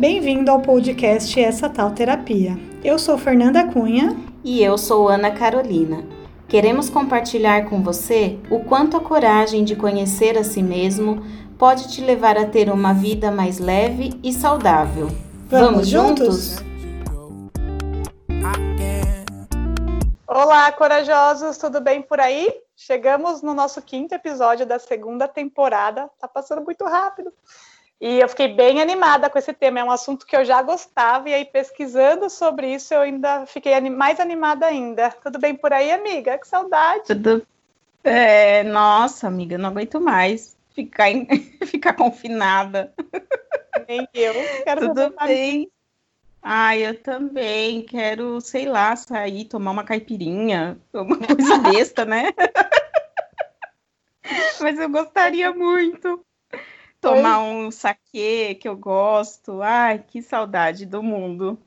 Bem-vindo ao podcast Essa Tal Terapia. Eu sou Fernanda Cunha. E eu sou Ana Carolina. Queremos compartilhar com você o quanto a coragem de conhecer a si mesmo pode te levar a ter uma vida mais leve e saudável. Vamos, Vamos juntos? Olá, corajosos, tudo bem por aí? Chegamos no nosso quinto episódio da segunda temporada. Tá passando muito rápido. E eu fiquei bem animada com esse tema. É um assunto que eu já gostava, e aí pesquisando sobre isso, eu ainda fiquei mais animada ainda. Tudo bem por aí, amiga? Que saudade. Tudo. É, nossa, amiga, não aguento mais ficar, em... ficar confinada. Nem eu. Quero Tudo bem. Ah, eu também quero, sei lá, sair, tomar uma caipirinha, uma coisa besta, né? Mas eu gostaria muito tomar um saquê que eu gosto. Ai, que saudade do mundo.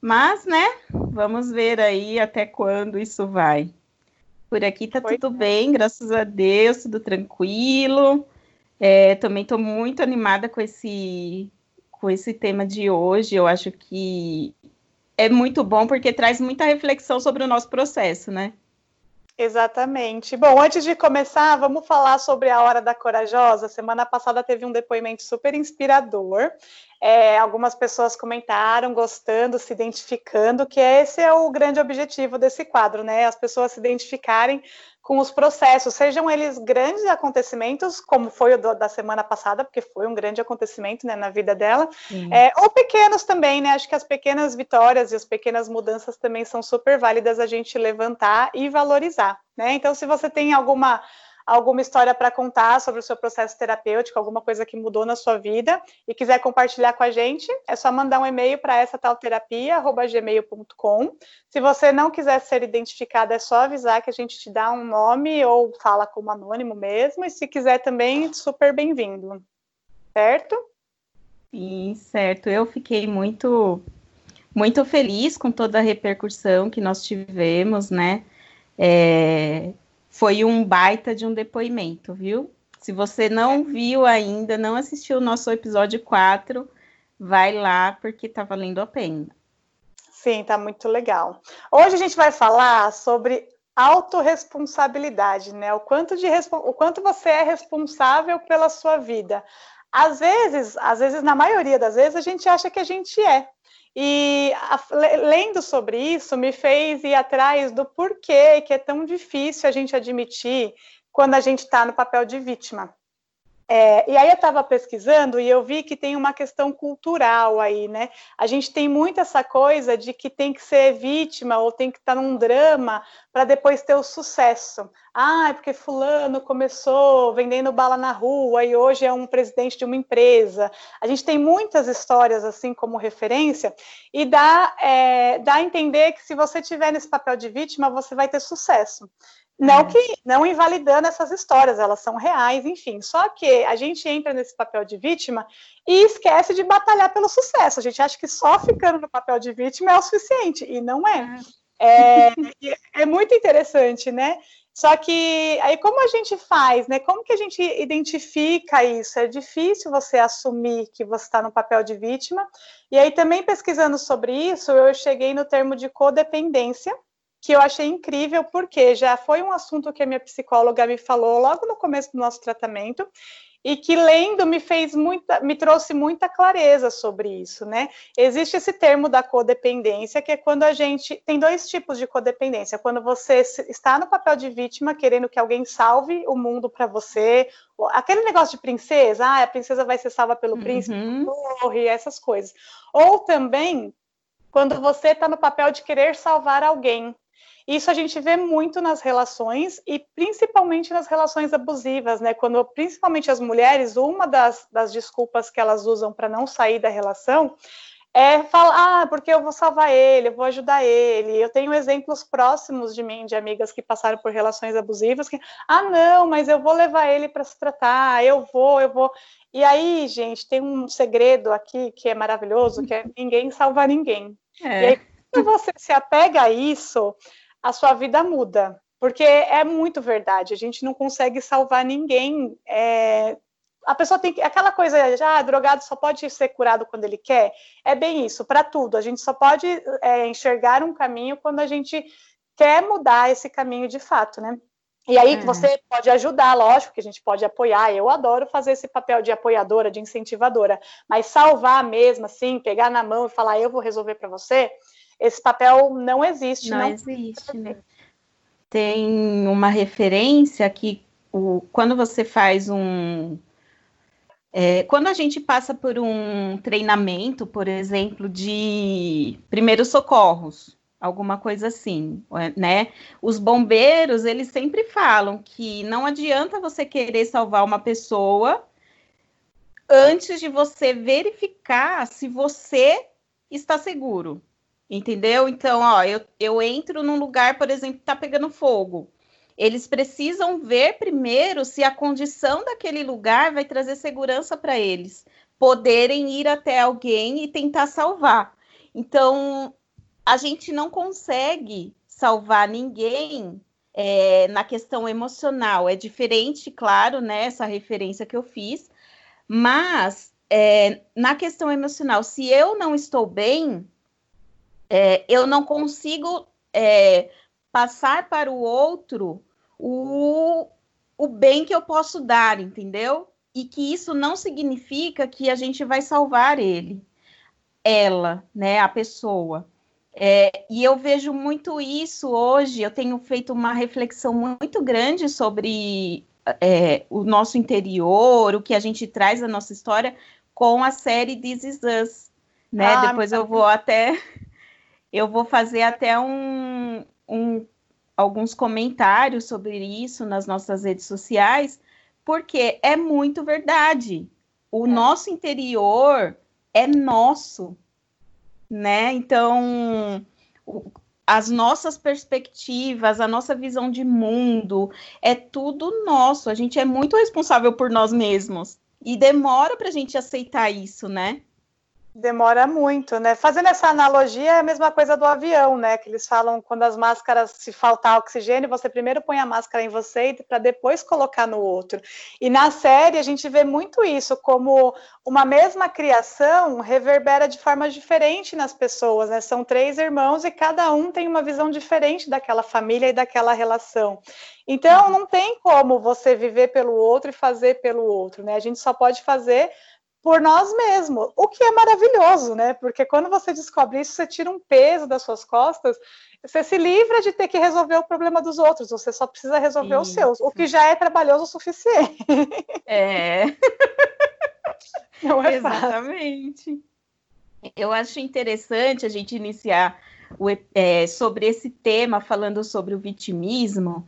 Mas, né, vamos ver aí até quando isso vai. Por aqui tá tudo é. bem, graças a Deus, tudo tranquilo. É, também estou muito animada com esse, com esse tema de hoje. Eu acho que é muito bom porque traz muita reflexão sobre o nosso processo, né? Exatamente. Bom, antes de começar, vamos falar sobre a Hora da Corajosa. Semana passada teve um depoimento super inspirador. É, algumas pessoas comentaram, gostando, se identificando, que esse é o grande objetivo desse quadro, né? As pessoas se identificarem com os processos, sejam eles grandes acontecimentos, como foi o do, da semana passada, porque foi um grande acontecimento né, na vida dela, é, ou pequenos também, né? Acho que as pequenas vitórias e as pequenas mudanças também são super válidas a gente levantar e valorizar, né? Então, se você tem alguma alguma história para contar sobre o seu processo terapêutico, alguma coisa que mudou na sua vida e quiser compartilhar com a gente, é só mandar um e-mail para essa tal terapia@gmail.com. Se você não quiser ser identificada, é só avisar que a gente te dá um nome ou fala como anônimo mesmo, e se quiser também, super bem-vindo. Certo? Sim, certo. Eu fiquei muito muito feliz com toda a repercussão que nós tivemos, né? É, foi um baita de um depoimento, viu? Se você não viu ainda, não assistiu o nosso episódio 4, vai lá porque tá valendo a pena. Sim, tá muito legal. Hoje a gente vai falar sobre autorresponsabilidade, né? O quanto, de, o quanto você é responsável pela sua vida. Às vezes, às vezes, na maioria das vezes, a gente acha que a gente é. E a, lendo sobre isso, me fez ir atrás do porquê que é tão difícil a gente admitir quando a gente está no papel de vítima. É, e aí eu estava pesquisando e eu vi que tem uma questão cultural aí, né? A gente tem muito essa coisa de que tem que ser vítima ou tem que estar tá num drama para depois ter o sucesso. Ah, é porque fulano começou vendendo bala na rua e hoje é um presidente de uma empresa. A gente tem muitas histórias assim como referência e dá, é, dá a entender que se você tiver nesse papel de vítima, você vai ter sucesso. Não que não invalidando essas histórias, elas são reais, enfim. Só que a gente entra nesse papel de vítima e esquece de batalhar pelo sucesso. A gente acha que só ficando no papel de vítima é o suficiente, e não é. É, é, é muito interessante, né? Só que aí como a gente faz, né? Como que a gente identifica isso? É difícil você assumir que você está no papel de vítima. E aí também pesquisando sobre isso, eu cheguei no termo de codependência, que eu achei incrível, porque já foi um assunto que a minha psicóloga me falou logo no começo do nosso tratamento, e que lendo me fez muita, me trouxe muita clareza sobre isso, né? Existe esse termo da codependência, que é quando a gente tem dois tipos de codependência, quando você está no papel de vítima, querendo que alguém salve o mundo para você, aquele negócio de princesa, ah, a princesa vai ser salva pelo uhum. príncipe, morre, essas coisas. Ou também quando você está no papel de querer salvar alguém, isso a gente vê muito nas relações e principalmente nas relações abusivas, né? Quando principalmente as mulheres, uma das, das desculpas que elas usam para não sair da relação é falar, ah, porque eu vou salvar ele, eu vou ajudar ele. Eu tenho exemplos próximos de mim, de amigas que passaram por relações abusivas, que, ah, não, mas eu vou levar ele para se tratar, eu vou, eu vou. E aí, gente, tem um segredo aqui que é maravilhoso, que é ninguém salva ninguém. É. E aí, quando você se apega a isso, a sua vida muda. Porque é muito verdade, a gente não consegue salvar ninguém é, a pessoa tem que. Aquela coisa de, ah, drogado só pode ser curado quando ele quer. É bem isso, para tudo. A gente só pode é, enxergar um caminho quando a gente quer mudar esse caminho de fato, né? E aí é. você pode ajudar, lógico que a gente pode apoiar. Eu adoro fazer esse papel de apoiadora, de incentivadora, mas salvar mesmo, assim, pegar na mão e falar eu vou resolver para você, esse papel não existe. Não, não existe, né? Tem uma referência que o, quando você faz um é, quando a gente passa por um treinamento, por exemplo, de primeiros socorros, alguma coisa assim, né? Os bombeiros, eles sempre falam que não adianta você querer salvar uma pessoa antes de você verificar se você está seguro, entendeu? Então, ó, eu, eu entro num lugar, por exemplo, que está pegando fogo. Eles precisam ver primeiro se a condição daquele lugar vai trazer segurança para eles poderem ir até alguém e tentar salvar. Então, a gente não consegue salvar ninguém é, na questão emocional. É diferente, claro, né, essa referência que eu fiz, mas é, na questão emocional, se eu não estou bem, é, eu não consigo é, passar para o outro o, o bem que eu posso dar, entendeu? E que isso não significa que a gente vai salvar ele, ela, né, a pessoa. É, e eu vejo muito isso hoje. Eu tenho feito uma reflexão muito grande sobre é, o nosso interior, o que a gente traz da nossa história com a série This Is Us. Né? Ah, Depois eu vou até eu vou fazer até um, um, alguns comentários sobre isso nas nossas redes sociais, porque é muito verdade. O é. nosso interior é nosso, né? Então, as nossas perspectivas, a nossa visão de mundo, é tudo nosso. A gente é muito responsável por nós mesmos. E demora para a gente aceitar isso, né? Demora muito, né? Fazendo essa analogia, é a mesma coisa do avião, né? Que eles falam quando as máscaras, se faltar oxigênio, você primeiro põe a máscara em você para depois colocar no outro. E na série a gente vê muito isso, como uma mesma criação reverbera de forma diferente nas pessoas, né? São três irmãos e cada um tem uma visão diferente daquela família e daquela relação. Então, não tem como você viver pelo outro e fazer pelo outro, né? A gente só pode fazer por nós mesmos, o que é maravilhoso, né? Porque quando você descobre isso, você tira um peso das suas costas, você se livra de ter que resolver o problema dos outros, você só precisa resolver isso. os seus, o que já é trabalhoso o suficiente. É. Não é Exatamente. Fácil. Eu acho interessante a gente iniciar o, é, sobre esse tema, falando sobre o vitimismo,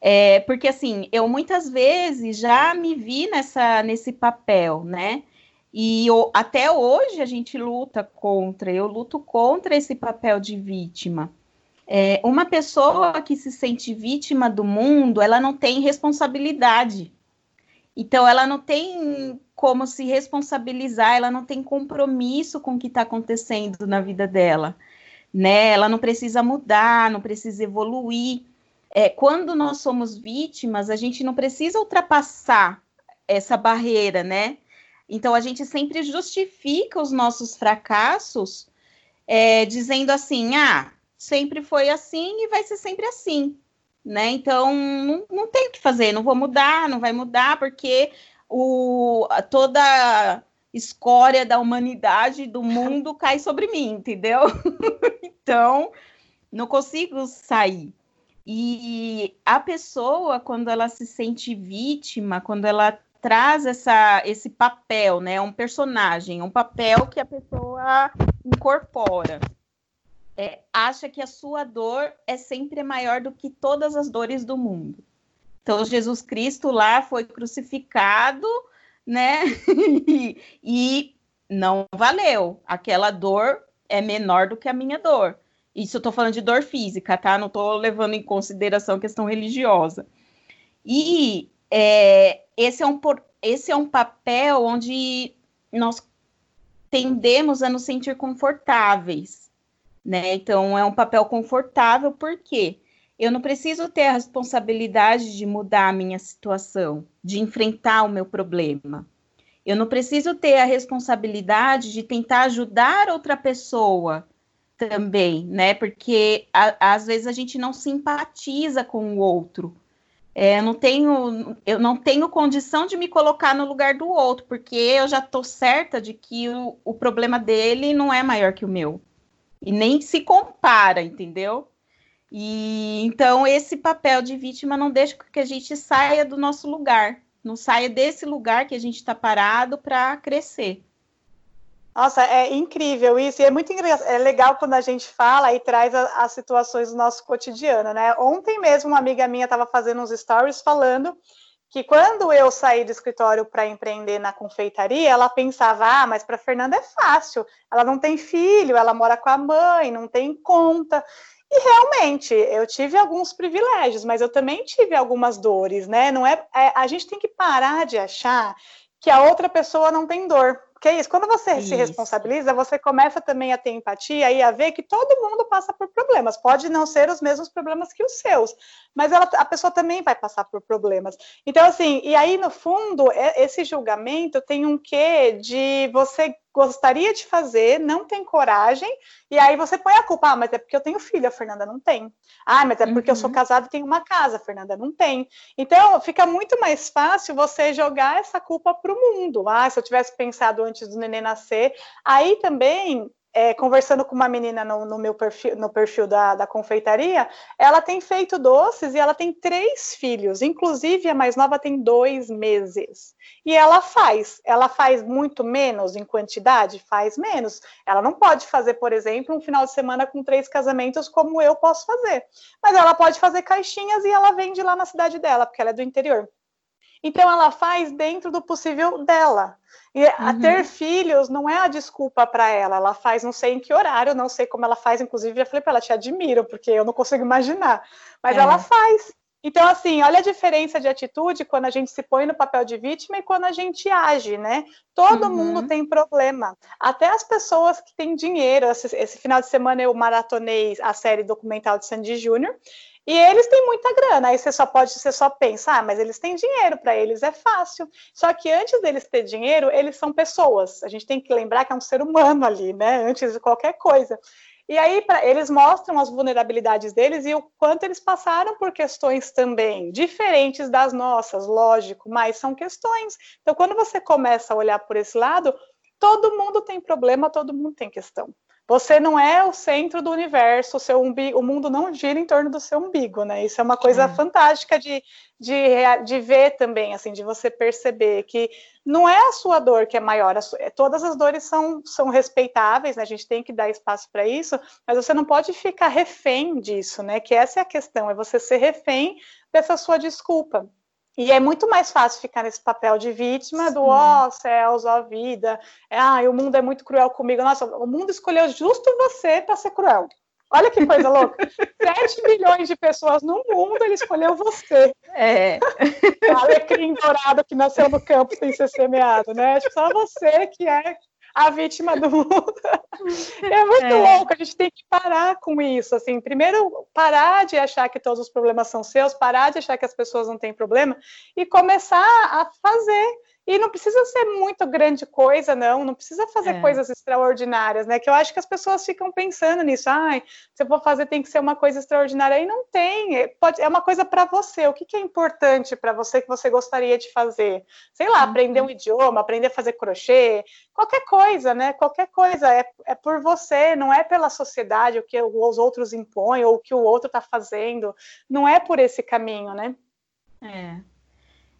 é, porque assim, eu muitas vezes já me vi nessa, nesse papel, né? E eu, até hoje a gente luta contra, eu luto contra esse papel de vítima. É, uma pessoa que se sente vítima do mundo, ela não tem responsabilidade. Então, ela não tem como se responsabilizar, ela não tem compromisso com o que está acontecendo na vida dela. Né? Ela não precisa mudar, não precisa evoluir. É, quando nós somos vítimas, a gente não precisa ultrapassar essa barreira, né? Então a gente sempre justifica os nossos fracassos é, dizendo assim, ah, sempre foi assim e vai ser sempre assim, né? Então não, não tem o que fazer, não vou mudar, não vai mudar, porque o, toda escória da humanidade, do mundo cai sobre mim, entendeu? então não consigo sair. E a pessoa, quando ela se sente vítima, quando ela traz essa, esse papel, né? Um personagem, um papel que a pessoa incorpora. É, acha que a sua dor é sempre maior do que todas as dores do mundo. Então, Jesus Cristo lá foi crucificado, né? e não valeu. Aquela dor é menor do que a minha dor. Isso eu tô falando de dor física, tá? Não tô levando em consideração a questão religiosa. E é, esse, é um, esse é um papel onde nós tendemos a nos sentir confortáveis, né? Então, é um papel confortável porque Eu não preciso ter a responsabilidade de mudar a minha situação, de enfrentar o meu problema. Eu não preciso ter a responsabilidade de tentar ajudar outra pessoa também, né? Porque a, às vezes a gente não simpatiza com o outro. É, não tenho, eu não tenho condição de me colocar no lugar do outro, porque eu já estou certa de que o, o problema dele não é maior que o meu. E nem se compara, entendeu? E então esse papel de vítima não deixa que a gente saia do nosso lugar, não saia desse lugar que a gente está parado para crescer. Nossa, é incrível isso, e é muito é legal quando a gente fala e traz a, as situações do nosso cotidiano, né? Ontem mesmo uma amiga minha estava fazendo uns stories falando que quando eu saí do escritório para empreender na confeitaria, ela pensava, ah, mas para Fernanda é fácil, ela não tem filho, ela mora com a mãe, não tem conta. E realmente, eu tive alguns privilégios, mas eu também tive algumas dores, né? Não é, é, a gente tem que parar de achar que a outra pessoa não tem dor. Porque é isso, quando você isso. se responsabiliza, você começa também a ter empatia e a ver que todo mundo passa por problemas. Pode não ser os mesmos problemas que os seus, mas ela, a pessoa também vai passar por problemas. Então, assim, e aí, no fundo, é, esse julgamento tem um quê de você gostaria de fazer, não tem coragem, e aí você põe a culpa, ah, mas é porque eu tenho filho, a Fernanda não tem. Ah, mas é porque uhum. eu sou uhum. casado e tenho uma casa, a Fernanda não tem. Então, fica muito mais fácil você jogar essa culpa para o mundo. Ah, se eu tivesse pensado antes do neném nascer. Aí também é, conversando com uma menina no, no meu perfil, no perfil da, da, confeitaria, ela tem feito doces e ela tem três filhos, inclusive a mais nova tem dois meses. E ela faz, ela faz muito menos em quantidade, faz menos. Ela não pode fazer, por exemplo, um final de semana com três casamentos como eu posso fazer, mas ela pode fazer caixinhas e ela vende lá na cidade dela, porque ela é do interior. Então ela faz dentro do possível dela. E uhum. ter filhos não é a desculpa para ela. Ela faz não sei em que horário, não sei como ela faz. Inclusive, eu falei para ela, te admiro, porque eu não consigo imaginar. Mas é. ela faz. Então, assim, olha a diferença de atitude quando a gente se põe no papel de vítima e quando a gente age, né? Todo uhum. mundo tem problema. Até as pessoas que têm dinheiro. Esse, esse, final de semana eu maratonei a série documental de Sandy Júnior e eles têm muita grana, aí você só pode, você só pensa, ah, mas eles têm dinheiro, para eles é fácil. Só que antes deles ter dinheiro, eles são pessoas. A gente tem que lembrar que é um ser humano ali, né? Antes de qualquer coisa. E aí pra, eles mostram as vulnerabilidades deles e o quanto eles passaram por questões também diferentes das nossas, lógico, mas são questões. Então, quando você começa a olhar por esse lado, todo mundo tem problema, todo mundo tem questão. Você não é o centro do universo, o seu umbigo, o mundo não gira em torno do seu umbigo, né? Isso é uma coisa é. fantástica de, de, de ver também, assim, de você perceber que não é a sua dor que é maior, sua, é, todas as dores são, são respeitáveis, né? A gente tem que dar espaço para isso, mas você não pode ficar refém disso, né? Que essa é a questão, é você ser refém dessa sua desculpa. E é muito mais fácil ficar nesse papel de vítima do ó oh, céus, ó oh, vida, ah, o mundo é muito cruel comigo. Nossa, o mundo escolheu justo você para ser cruel. Olha que coisa louca. 7 milhões de pessoas no mundo, ele escolheu você. É. Alecrim dourado que nasceu no campo sem ser semeado, né? Só você que é a vítima do mundo. É muito é. louco, a gente tem que parar com isso, assim, primeiro parar de achar que todos os problemas são seus, parar de achar que as pessoas não têm problema e começar a fazer e não precisa ser muito grande coisa, não, não precisa fazer é. coisas extraordinárias, né? Que eu acho que as pessoas ficam pensando nisso, ai, se eu for fazer tem que ser uma coisa extraordinária, e não tem, é, pode, é uma coisa para você, o que, que é importante para você que você gostaria de fazer? Sei lá, uhum. aprender um idioma, aprender a fazer crochê, qualquer coisa, né? Qualquer coisa, é, é por você, não é pela sociedade, o que os outros impõem, ou o que o outro está fazendo, não é por esse caminho, né? É.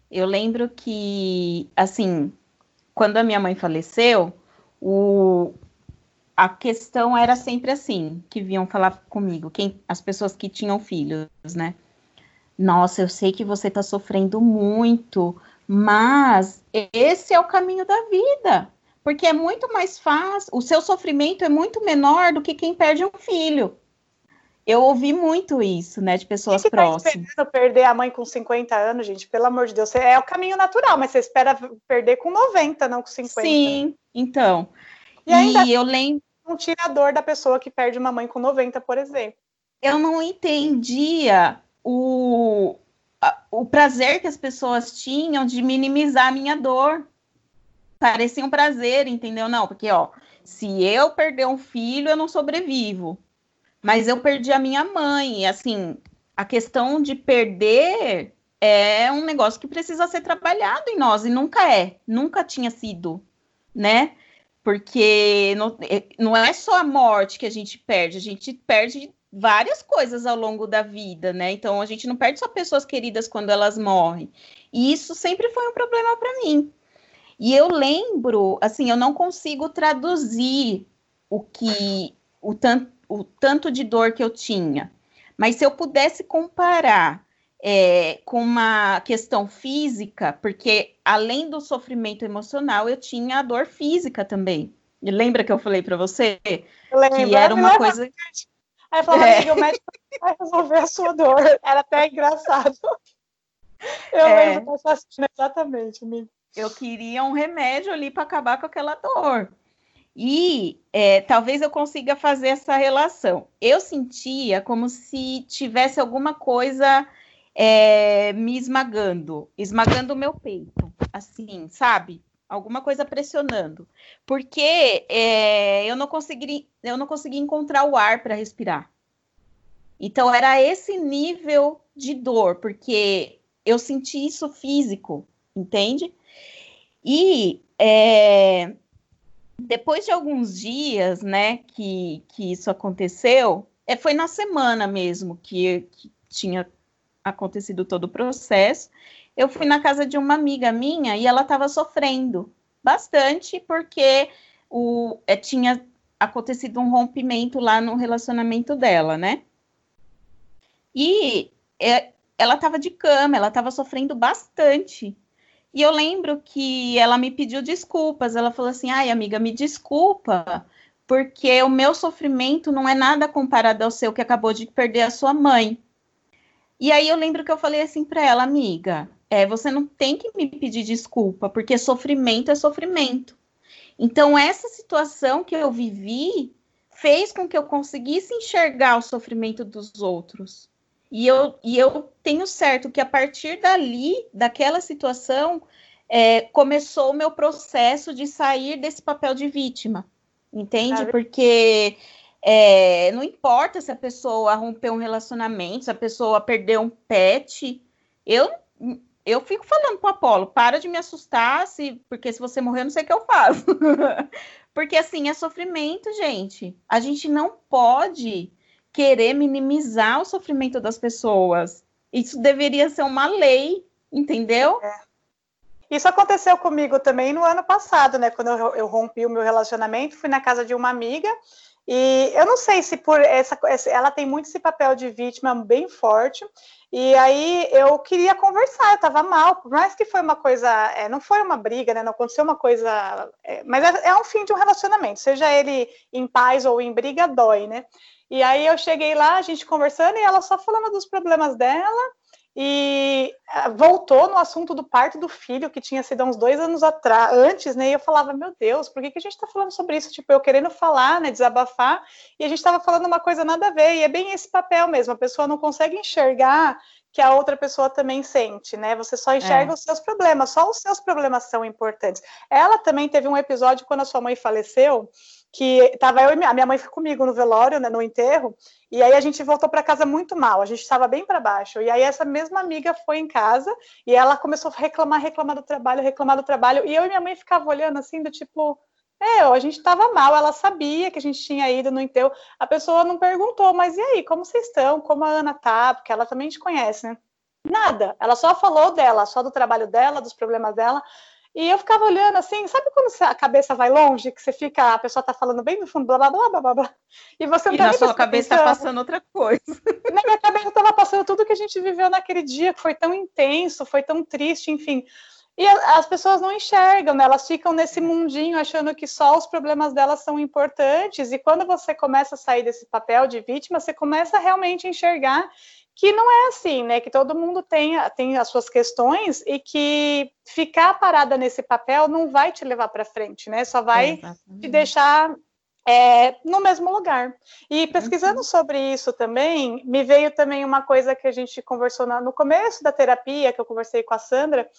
Eu lembro que, assim, quando a minha mãe faleceu, o, a questão era sempre assim, que vinham falar comigo, quem, as pessoas que tinham filhos, né? Nossa, eu sei que você está sofrendo muito, mas esse é o caminho da vida, porque é muito mais fácil, o seu sofrimento é muito menor do que quem perde um filho. Eu ouvi muito isso, né, de pessoas que próximas. Tá perder a mãe com 50 anos, gente, pelo amor de Deus, é o caminho natural, mas você espera perder com 90, não com 50. Sim, então. E, ainda eu lembro. Não tira a dor da pessoa que perde uma mãe com 90, por exemplo. eu não entendia o, o prazer que as pessoas tinham de minimizar a minha dor. Parecia um prazer, entendeu? Não, porque, ó, se eu perder um filho, eu não sobrevivo. Mas eu perdi a minha mãe. E, assim, a questão de perder é um negócio que precisa ser trabalhado em nós, e nunca é, nunca tinha sido, né? Porque não, é, não é só a morte que a gente perde, a gente perde várias coisas ao longo da vida, né? Então a gente não perde só pessoas queridas quando elas morrem. E isso sempre foi um problema para mim. E eu lembro, assim, eu não consigo traduzir o que o tanto, o tanto de dor que eu tinha. Mas se eu pudesse comparar é, com uma questão física, porque além do sofrimento emocional, eu tinha a dor física também. E lembra que eu falei para você que era uma coisa Aí falava é. assim, o médico vai resolver a sua dor. Era até engraçado. Eu é. lembro dessa cena exatamente, amigo. Eu queria um remédio ali para acabar com aquela dor. E é, talvez eu consiga fazer essa relação. Eu sentia como se tivesse alguma coisa é, me esmagando, esmagando o meu peito, assim, sabe? alguma coisa pressionando, porque é, eu não consegui, eu não consegui encontrar o ar para respirar. Então era esse nível de dor, porque eu senti isso físico, entende? E é, depois de alguns dias, né, que, que isso aconteceu, é, foi na semana mesmo que, que tinha acontecido todo o processo eu fui na casa de uma amiga minha e ela estava sofrendo bastante porque o, é, tinha acontecido um rompimento lá no relacionamento dela, né? E é, ela estava de cama, ela estava sofrendo bastante. E eu lembro que ela me pediu desculpas. Ela falou assim: ai, amiga, me desculpa, porque o meu sofrimento não é nada comparado ao seu que acabou de perder a sua mãe. E aí eu lembro que eu falei assim para ela, amiga, é, você não tem que me pedir desculpa, porque sofrimento é sofrimento. Então, essa situação que eu vivi fez com que eu conseguisse enxergar o sofrimento dos outros. E eu, e eu tenho certo que a partir dali, daquela situação, é, começou o meu processo de sair desse papel de vítima. Entende? Porque é, não importa se a pessoa rompeu um relacionamento, se a pessoa perdeu um pet. Eu eu fico falando pro Apolo, para de me assustar, se, porque se você morrer, eu não sei o que eu faço. porque assim, é sofrimento, gente. A gente não pode querer minimizar o sofrimento das pessoas. Isso deveria ser uma lei, entendeu? É. Isso aconteceu comigo também no ano passado, né? Quando eu, eu rompi o meu relacionamento, fui na casa de uma amiga e eu não sei se por essa, ela tem muito esse papel de vítima bem forte. E aí eu queria conversar, eu estava mal, por mais que foi uma coisa, é, não foi uma briga, né? Não aconteceu uma coisa, é, mas é, é um fim de um relacionamento, seja ele em paz ou em briga, dói, né? E aí eu cheguei lá, a gente conversando e ela só falando dos problemas dela e ah, voltou no assunto do parto do filho, que tinha sido há uns dois anos atrás, antes, né? E eu falava, meu Deus, por que, que a gente está falando sobre isso? Tipo, eu querendo falar, né? Desabafar, e a gente estava falando uma coisa nada a ver, e é bem esse papel mesmo, a pessoa não consegue enxergar que a outra pessoa também sente, né? Você só enxerga é. os seus problemas, só os seus problemas são importantes. Ela também teve um episódio quando a sua mãe faleceu, que tava eu e minha, minha mãe foi comigo no velório, né, no enterro, e aí a gente voltou para casa muito mal, a gente estava bem para baixo. E aí essa mesma amiga foi em casa e ela começou a reclamar, reclamar do trabalho, reclamar do trabalho, e eu e minha mãe ficava olhando assim do tipo, é, a gente estava mal, ela sabia que a gente tinha ido no enterro. A pessoa não perguntou, mas e aí, como vocês estão? Como a Ana tá? Porque ela também te conhece, né? Nada. Ela só falou dela, só do trabalho dela, dos problemas dela. E eu ficava olhando assim, sabe quando a cabeça vai longe, que você fica, a pessoa tá falando bem no fundo, blá blá blá blá blá, e você não e tá na sua cabeça tá passando outra coisa. Na minha cabeça tava passando tudo que a gente viveu naquele dia, que foi tão intenso, foi tão triste, enfim. E as pessoas não enxergam, né? Elas ficam nesse mundinho achando que só os problemas delas são importantes. E quando você começa a sair desse papel de vítima, você começa a realmente enxergar que não é assim, né? Que todo mundo tem, tem as suas questões e que ficar parada nesse papel não vai te levar para frente, né? Só vai é, te deixar é, no mesmo lugar. E pesquisando uhum. sobre isso também, me veio também uma coisa que a gente conversou no começo da terapia, que eu conversei com a Sandra,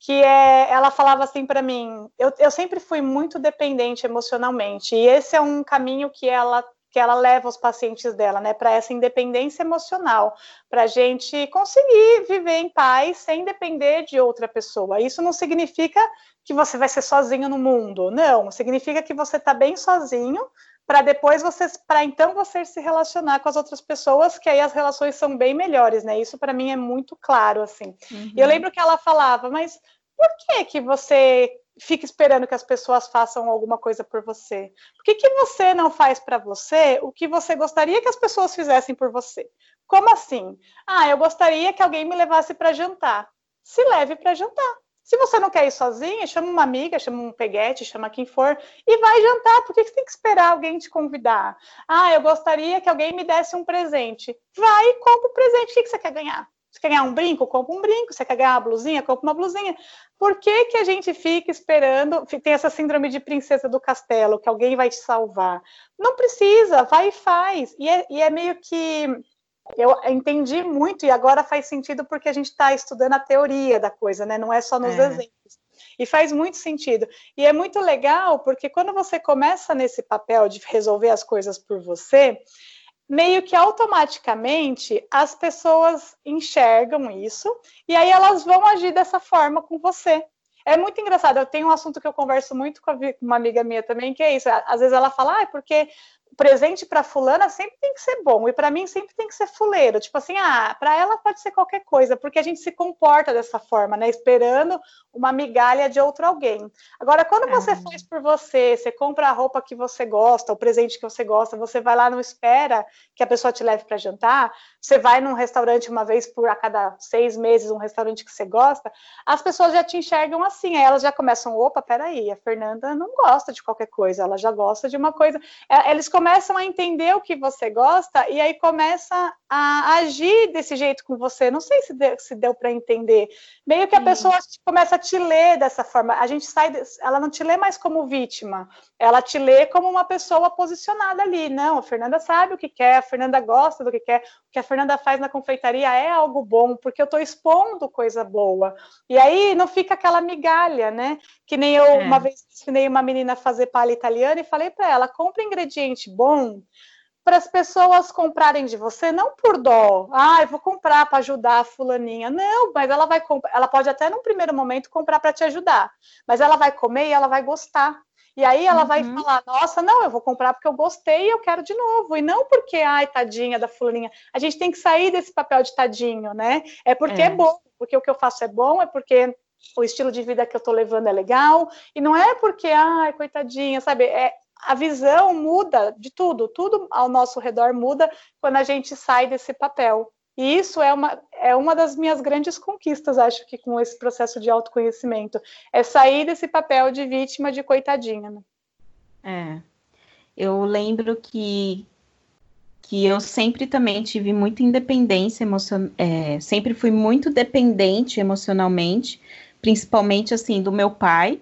que é, ela falava assim para mim, eu, eu sempre fui muito dependente emocionalmente, e esse é um caminho que ela que ela leva os pacientes dela, né, para essa independência emocional, para a gente conseguir viver em paz sem depender de outra pessoa. Isso não significa que você vai ser sozinho no mundo, não, significa que você está bem sozinho, para depois você, para então você se relacionar com as outras pessoas, que aí as relações são bem melhores, né? Isso para mim é muito claro, assim. Uhum. E eu lembro que ela falava, mas por que que você fica esperando que as pessoas façam alguma coisa por você? Por que, que você não faz para você o que você gostaria que as pessoas fizessem por você? Como assim? Ah, eu gostaria que alguém me levasse para jantar. Se leve para jantar. Se você não quer ir sozinha, chama uma amiga, chama um peguete, chama quem for e vai jantar. Por que você tem que esperar alguém te convidar? Ah, eu gostaria que alguém me desse um presente. Vai e compra o presente. O que você quer ganhar? Você quer ganhar um brinco? Compra um brinco. Você quer ganhar uma blusinha? Compra uma blusinha. Por que, que a gente fica esperando? Tem essa síndrome de princesa do castelo, que alguém vai te salvar. Não precisa, vai e faz. E é, e é meio que eu entendi muito e agora faz sentido porque a gente está estudando a teoria da coisa, né? Não é só nos é. exemplos. E faz muito sentido. E é muito legal porque quando você começa nesse papel de resolver as coisas por você, meio que automaticamente as pessoas enxergam isso e aí elas vão agir dessa forma com você. É muito engraçado. Eu tenho um assunto que eu converso muito com uma amiga minha também, que é isso. Às vezes ela fala, ah, é porque presente para fulana sempre tem que ser bom e para mim sempre tem que ser fuleiro. Tipo assim, ah, para ela pode ser qualquer coisa, porque a gente se comporta dessa forma, né? Esperando uma migalha de outro alguém. Agora, quando você é. faz por você, você compra a roupa que você gosta, o presente que você gosta, você vai lá não espera que a pessoa te leve para jantar, você vai num restaurante uma vez por a cada seis meses, um restaurante que você gosta, as pessoas já te enxergam assim, aí elas já começam, opa, peraí, a Fernanda não gosta de qualquer coisa, ela já gosta de uma coisa. É, eles começam começam a entender o que você gosta e aí começa a agir desse jeito com você. Não sei se deu, se deu para entender. Meio que a Sim. pessoa começa a te ler dessa forma. A gente sai, ela não te lê mais como vítima, ela te lê como uma pessoa posicionada ali. Não, a Fernanda sabe o que quer, a Fernanda gosta do que quer, o que a Fernanda faz na confeitaria é algo bom, porque eu estou expondo coisa boa. E aí não fica aquela migalha, né? Que nem eu, é. uma vez ensinei uma menina a fazer palha italiana e falei para ela: compra ingrediente bom para as pessoas comprarem de você, não por dó, ah, eu vou comprar para ajudar a fulaninha. Não, mas ela vai comprar, ela pode até num primeiro momento comprar para te ajudar, mas ela vai comer e ela vai gostar. E aí ela uhum. vai falar: "Nossa, não, eu vou comprar porque eu gostei e eu quero de novo". E não porque, ai, tadinha da fulaninha. A gente tem que sair desse papel de tadinho, né? É porque é, é bom, porque o que eu faço é bom, é porque o estilo de vida que eu tô levando é legal, e não é porque, ai, coitadinha, sabe? É, a visão muda de tudo, tudo ao nosso redor muda quando a gente sai desse papel. E isso é uma, é uma das minhas grandes conquistas, acho que, com esse processo de autoconhecimento. É sair desse papel de vítima, de coitadinha. Né? É. Eu lembro que, que eu sempre também tive muita independência emocional, é, sempre fui muito dependente emocionalmente, principalmente assim do meu pai.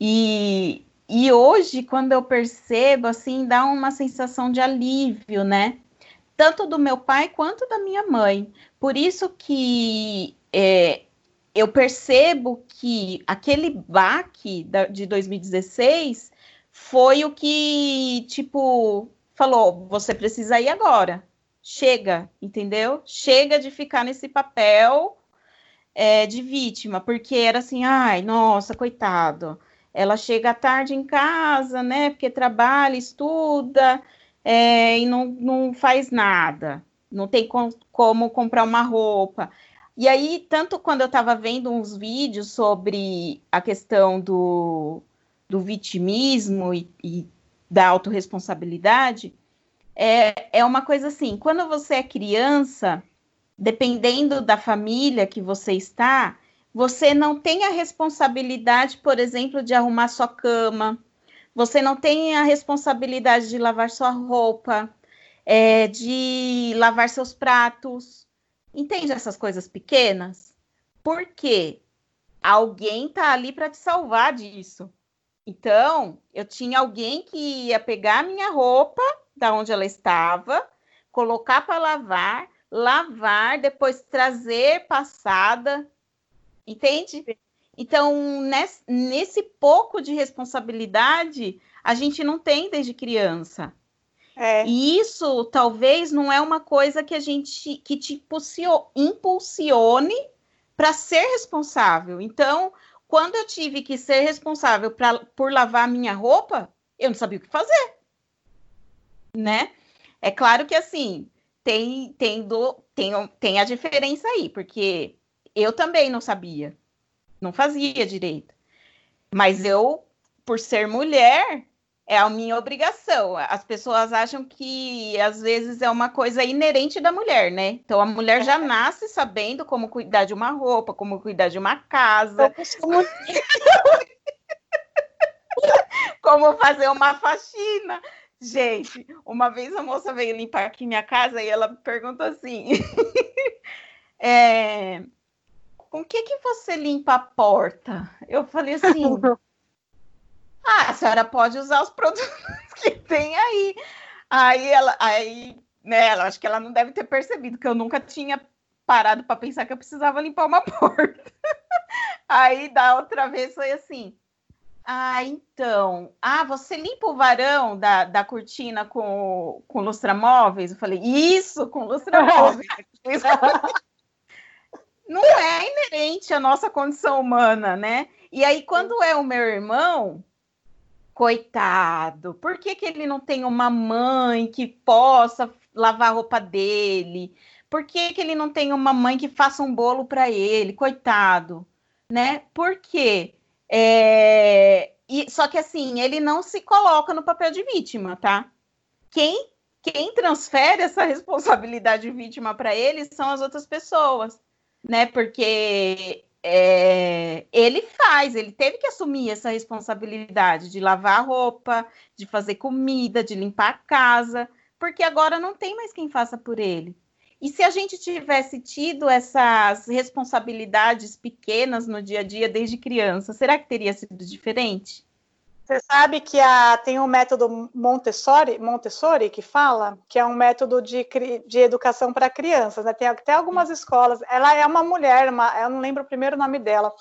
E, e hoje, quando eu percebo, assim, dá uma sensação de alívio, né? Tanto do meu pai quanto da minha mãe. Por isso que é, eu percebo que aquele baque da, de 2016 foi o que, tipo, falou: você precisa ir agora. Chega, entendeu? Chega de ficar nesse papel é, de vítima, porque era assim, ai, nossa, coitado ela chega tarde em casa, né? Porque trabalha, estuda é, e não, não faz nada, não tem com, como comprar uma roupa. E aí, tanto quando eu estava vendo uns vídeos sobre a questão do, do vitimismo e, e da autorresponsabilidade, é, é uma coisa assim: quando você é criança, dependendo da família que você está, você não tem a responsabilidade, por exemplo, de arrumar sua cama. Você não tem a responsabilidade de lavar sua roupa, é, de lavar seus pratos. Entende essas coisas pequenas? Porque alguém tá ali para te salvar disso. Então, eu tinha alguém que ia pegar minha roupa da onde ela estava, colocar para lavar, lavar, depois trazer passada, entende? Então, nesse, pouco de responsabilidade, a gente não tem desde criança. É. E isso talvez não é uma coisa que a gente que te impulsione para ser responsável. Então, quando eu tive que ser responsável pra, por lavar minha roupa, eu não sabia o que fazer. Né? É claro que assim, tem, tem, do, tem, tem a diferença aí, porque eu também não sabia, não fazia direito. Mas eu, por ser mulher, é a minha obrigação. As pessoas acham que às vezes é uma coisa inerente da mulher, né? Então a mulher já nasce sabendo como cuidar de uma roupa, como cuidar de uma casa. como fazer uma faxina. Gente, uma vez a moça veio limpar aqui minha casa e ela perguntou assim: é, com que que você limpa a porta? Eu falei assim. Ah, a senhora pode usar os produtos que tem aí. Aí ela, aí, né, ela, acho que ela não deve ter percebido que eu nunca tinha parado para pensar que eu precisava limpar uma porta. aí da outra vez foi assim. Ah, então. Ah, você limpa o varão da, da cortina com, com lustramóveis? Eu falei, isso, com lustramóveis. Não é inerente à nossa condição humana, né? E aí, quando é o meu irmão, Coitado, por que, que ele não tem uma mãe que possa lavar a roupa dele? Por que, que ele não tem uma mãe que faça um bolo para ele? Coitado, né? Por quê? É... E, só que assim, ele não se coloca no papel de vítima, tá? Quem, quem transfere essa responsabilidade de vítima para ele são as outras pessoas, né? Porque é, ele faz, ele teve que assumir essa responsabilidade de lavar a roupa, de fazer comida, de limpar a casa, porque agora não tem mais quem faça por ele. E se a gente tivesse tido essas responsabilidades pequenas no dia a dia desde criança, será que teria sido diferente? Você sabe que a, tem um método Montessori, Montessori que fala, que é um método de, de educação para crianças, né? Tem até algumas escolas. Ela é uma mulher, uma, eu não lembro o primeiro nome dela.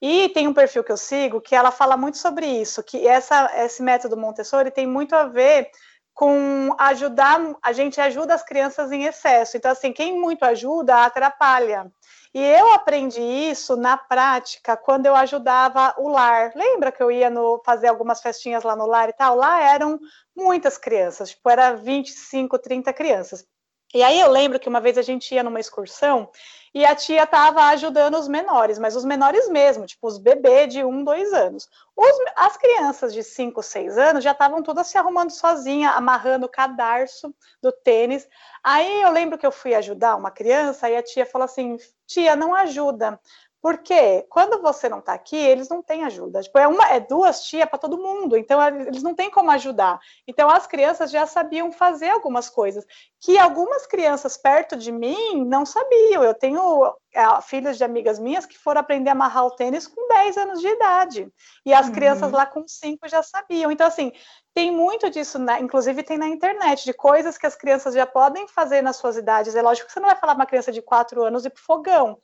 E tem um perfil que eu sigo que ela fala muito sobre isso, que essa, esse método Montessori tem muito a ver com ajudar, a gente ajuda as crianças em excesso. Então, assim, quem muito ajuda, atrapalha. E eu aprendi isso na prática quando eu ajudava o lar. Lembra que eu ia no, fazer algumas festinhas lá no lar e tal? Lá eram muitas crianças, tipo, era 25, 30 crianças. E aí eu lembro que uma vez a gente ia numa excursão e a tia estava ajudando os menores, mas os menores mesmo, tipo os bebês de um, dois anos. Os, as crianças de cinco, seis anos já estavam todas se arrumando sozinha, amarrando o cadarço do tênis. Aí eu lembro que eu fui ajudar uma criança e a tia falou assim: tia, não ajuda, porque quando você não está aqui, eles não têm ajuda. Tipo, é uma, é duas tia para todo mundo, então eles não têm como ajudar. Então as crianças já sabiam fazer algumas coisas que algumas crianças perto de mim não sabiam. Eu tenho é, filhos de amigas minhas que foram aprender a amarrar o tênis com 10 anos de idade. E as uhum. crianças lá com 5 já sabiam. Então, assim, tem muito disso, né? inclusive tem na internet, de coisas que as crianças já podem fazer nas suas idades. É lógico que você não vai falar para uma criança de 4 anos ir para fogão.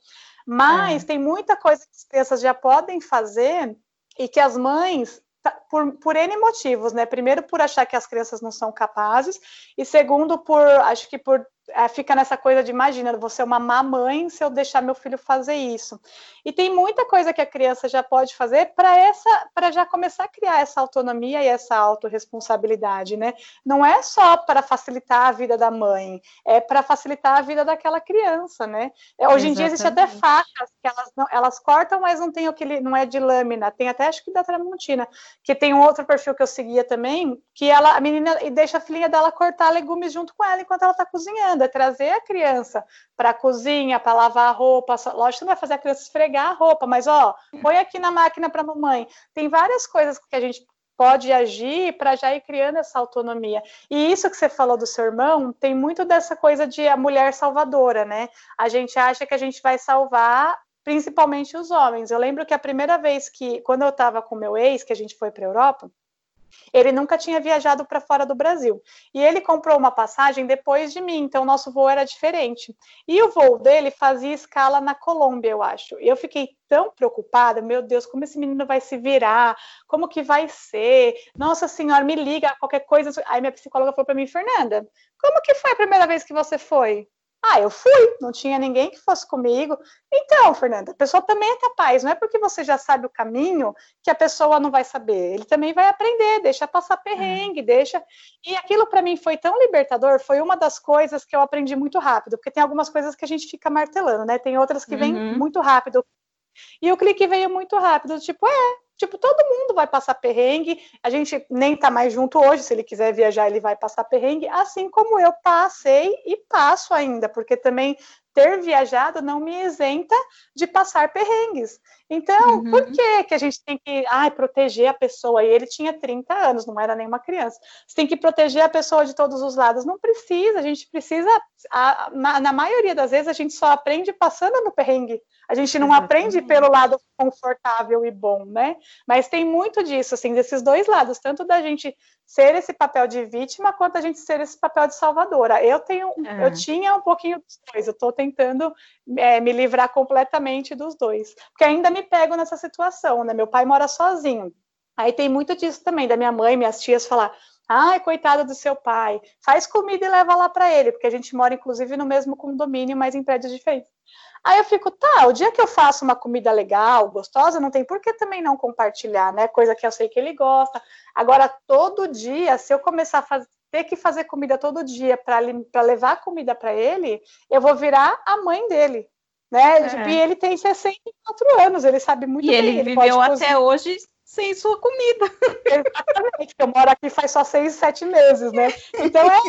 Mas é. tem muita coisa que as crianças já podem fazer e que as mães tá, por, por N motivos, né? Primeiro, por achar que as crianças não são capazes, e segundo, por acho que por é, fica nessa coisa de imagina, você é uma mamãe se eu deixar meu filho fazer isso. E tem muita coisa que a criança já pode fazer para essa, para já começar a criar essa autonomia e essa autorresponsabilidade, né? Não é só para facilitar a vida da mãe, é para facilitar a vida daquela criança, né? É, hoje em dia existe até facas que elas, não, elas cortam, mas não tem aquele, não é de lâmina, tem até acho que da Tramontina, que tem um outro perfil que eu seguia também, que ela, a menina, e deixa a filhinha dela cortar legumes junto com ela enquanto ela está cozinhando é trazer a criança para a cozinha, para lavar a roupa. Lógico que não vai fazer a criança esfregar a roupa, mas ó, põe aqui na máquina para mamãe. Tem várias coisas que a gente pode agir para já ir criando essa autonomia. E isso que você falou do seu irmão, tem muito dessa coisa de a mulher salvadora, né? A gente acha que a gente vai salvar principalmente os homens. Eu lembro que a primeira vez que, quando eu estava com meu ex, que a gente foi para a Europa, ele nunca tinha viajado para fora do Brasil. E ele comprou uma passagem depois de mim, então nosso voo era diferente. E o voo dele fazia escala na Colômbia, eu acho. E eu fiquei tão preocupada, meu Deus, como esse menino vai se virar? Como que vai ser? Nossa senhora, me liga, qualquer coisa. Aí minha psicóloga falou para mim, Fernanda, como que foi a primeira vez que você foi? Ah, eu fui, não tinha ninguém que fosse comigo. Então, Fernanda, a pessoa também é capaz, não é porque você já sabe o caminho que a pessoa não vai saber. Ele também vai aprender, deixa passar perrengue, deixa. E aquilo para mim foi tão libertador, foi uma das coisas que eu aprendi muito rápido, porque tem algumas coisas que a gente fica martelando, né? Tem outras que vêm uhum. muito rápido. E o clique veio muito rápido, tipo, é, Tipo, todo mundo vai passar perrengue. A gente nem tá mais junto hoje. Se ele quiser viajar, ele vai passar perrengue. Assim como eu passei e passo ainda, porque também ter viajado não me isenta de passar perrengues. Então, uhum. por que, que a gente tem que ai, proteger a pessoa? E ele tinha 30 anos, não era nenhuma criança. Você tem que proteger a pessoa de todos os lados. Não precisa, a gente precisa. A, na, na, maioria das vezes, a gente só aprende passando no perrengue. A gente não Exatamente. aprende pelo lado confortável e bom, né? Mas tem muito disso, assim, desses dois lados, tanto da gente ser esse papel de vítima quanto a gente ser esse papel de salvadora. Eu tenho, é. eu tinha um pouquinho dos dois. Eu estou tentando é, me livrar completamente dos dois, porque ainda me pego nessa situação, né? Meu pai mora sozinho. Aí tem muito disso também da minha mãe, minhas tias falar: Ai, coitada do seu pai, faz comida e leva lá para ele, porque a gente mora, inclusive, no mesmo condomínio, mas em prédios diferentes. Aí eu fico, tá, o dia que eu faço uma comida legal, gostosa, não tem por que também não compartilhar, né? Coisa que eu sei que ele gosta. Agora, todo dia, se eu começar a fazer, ter que fazer comida todo dia para levar comida para ele, eu vou virar a mãe dele. Né? É. E ele tem 64 anos, ele sabe muito e bem. E ele, ele viveu até hoje sem sua comida. Exatamente, eu moro aqui faz só seis, sete meses, né? Então é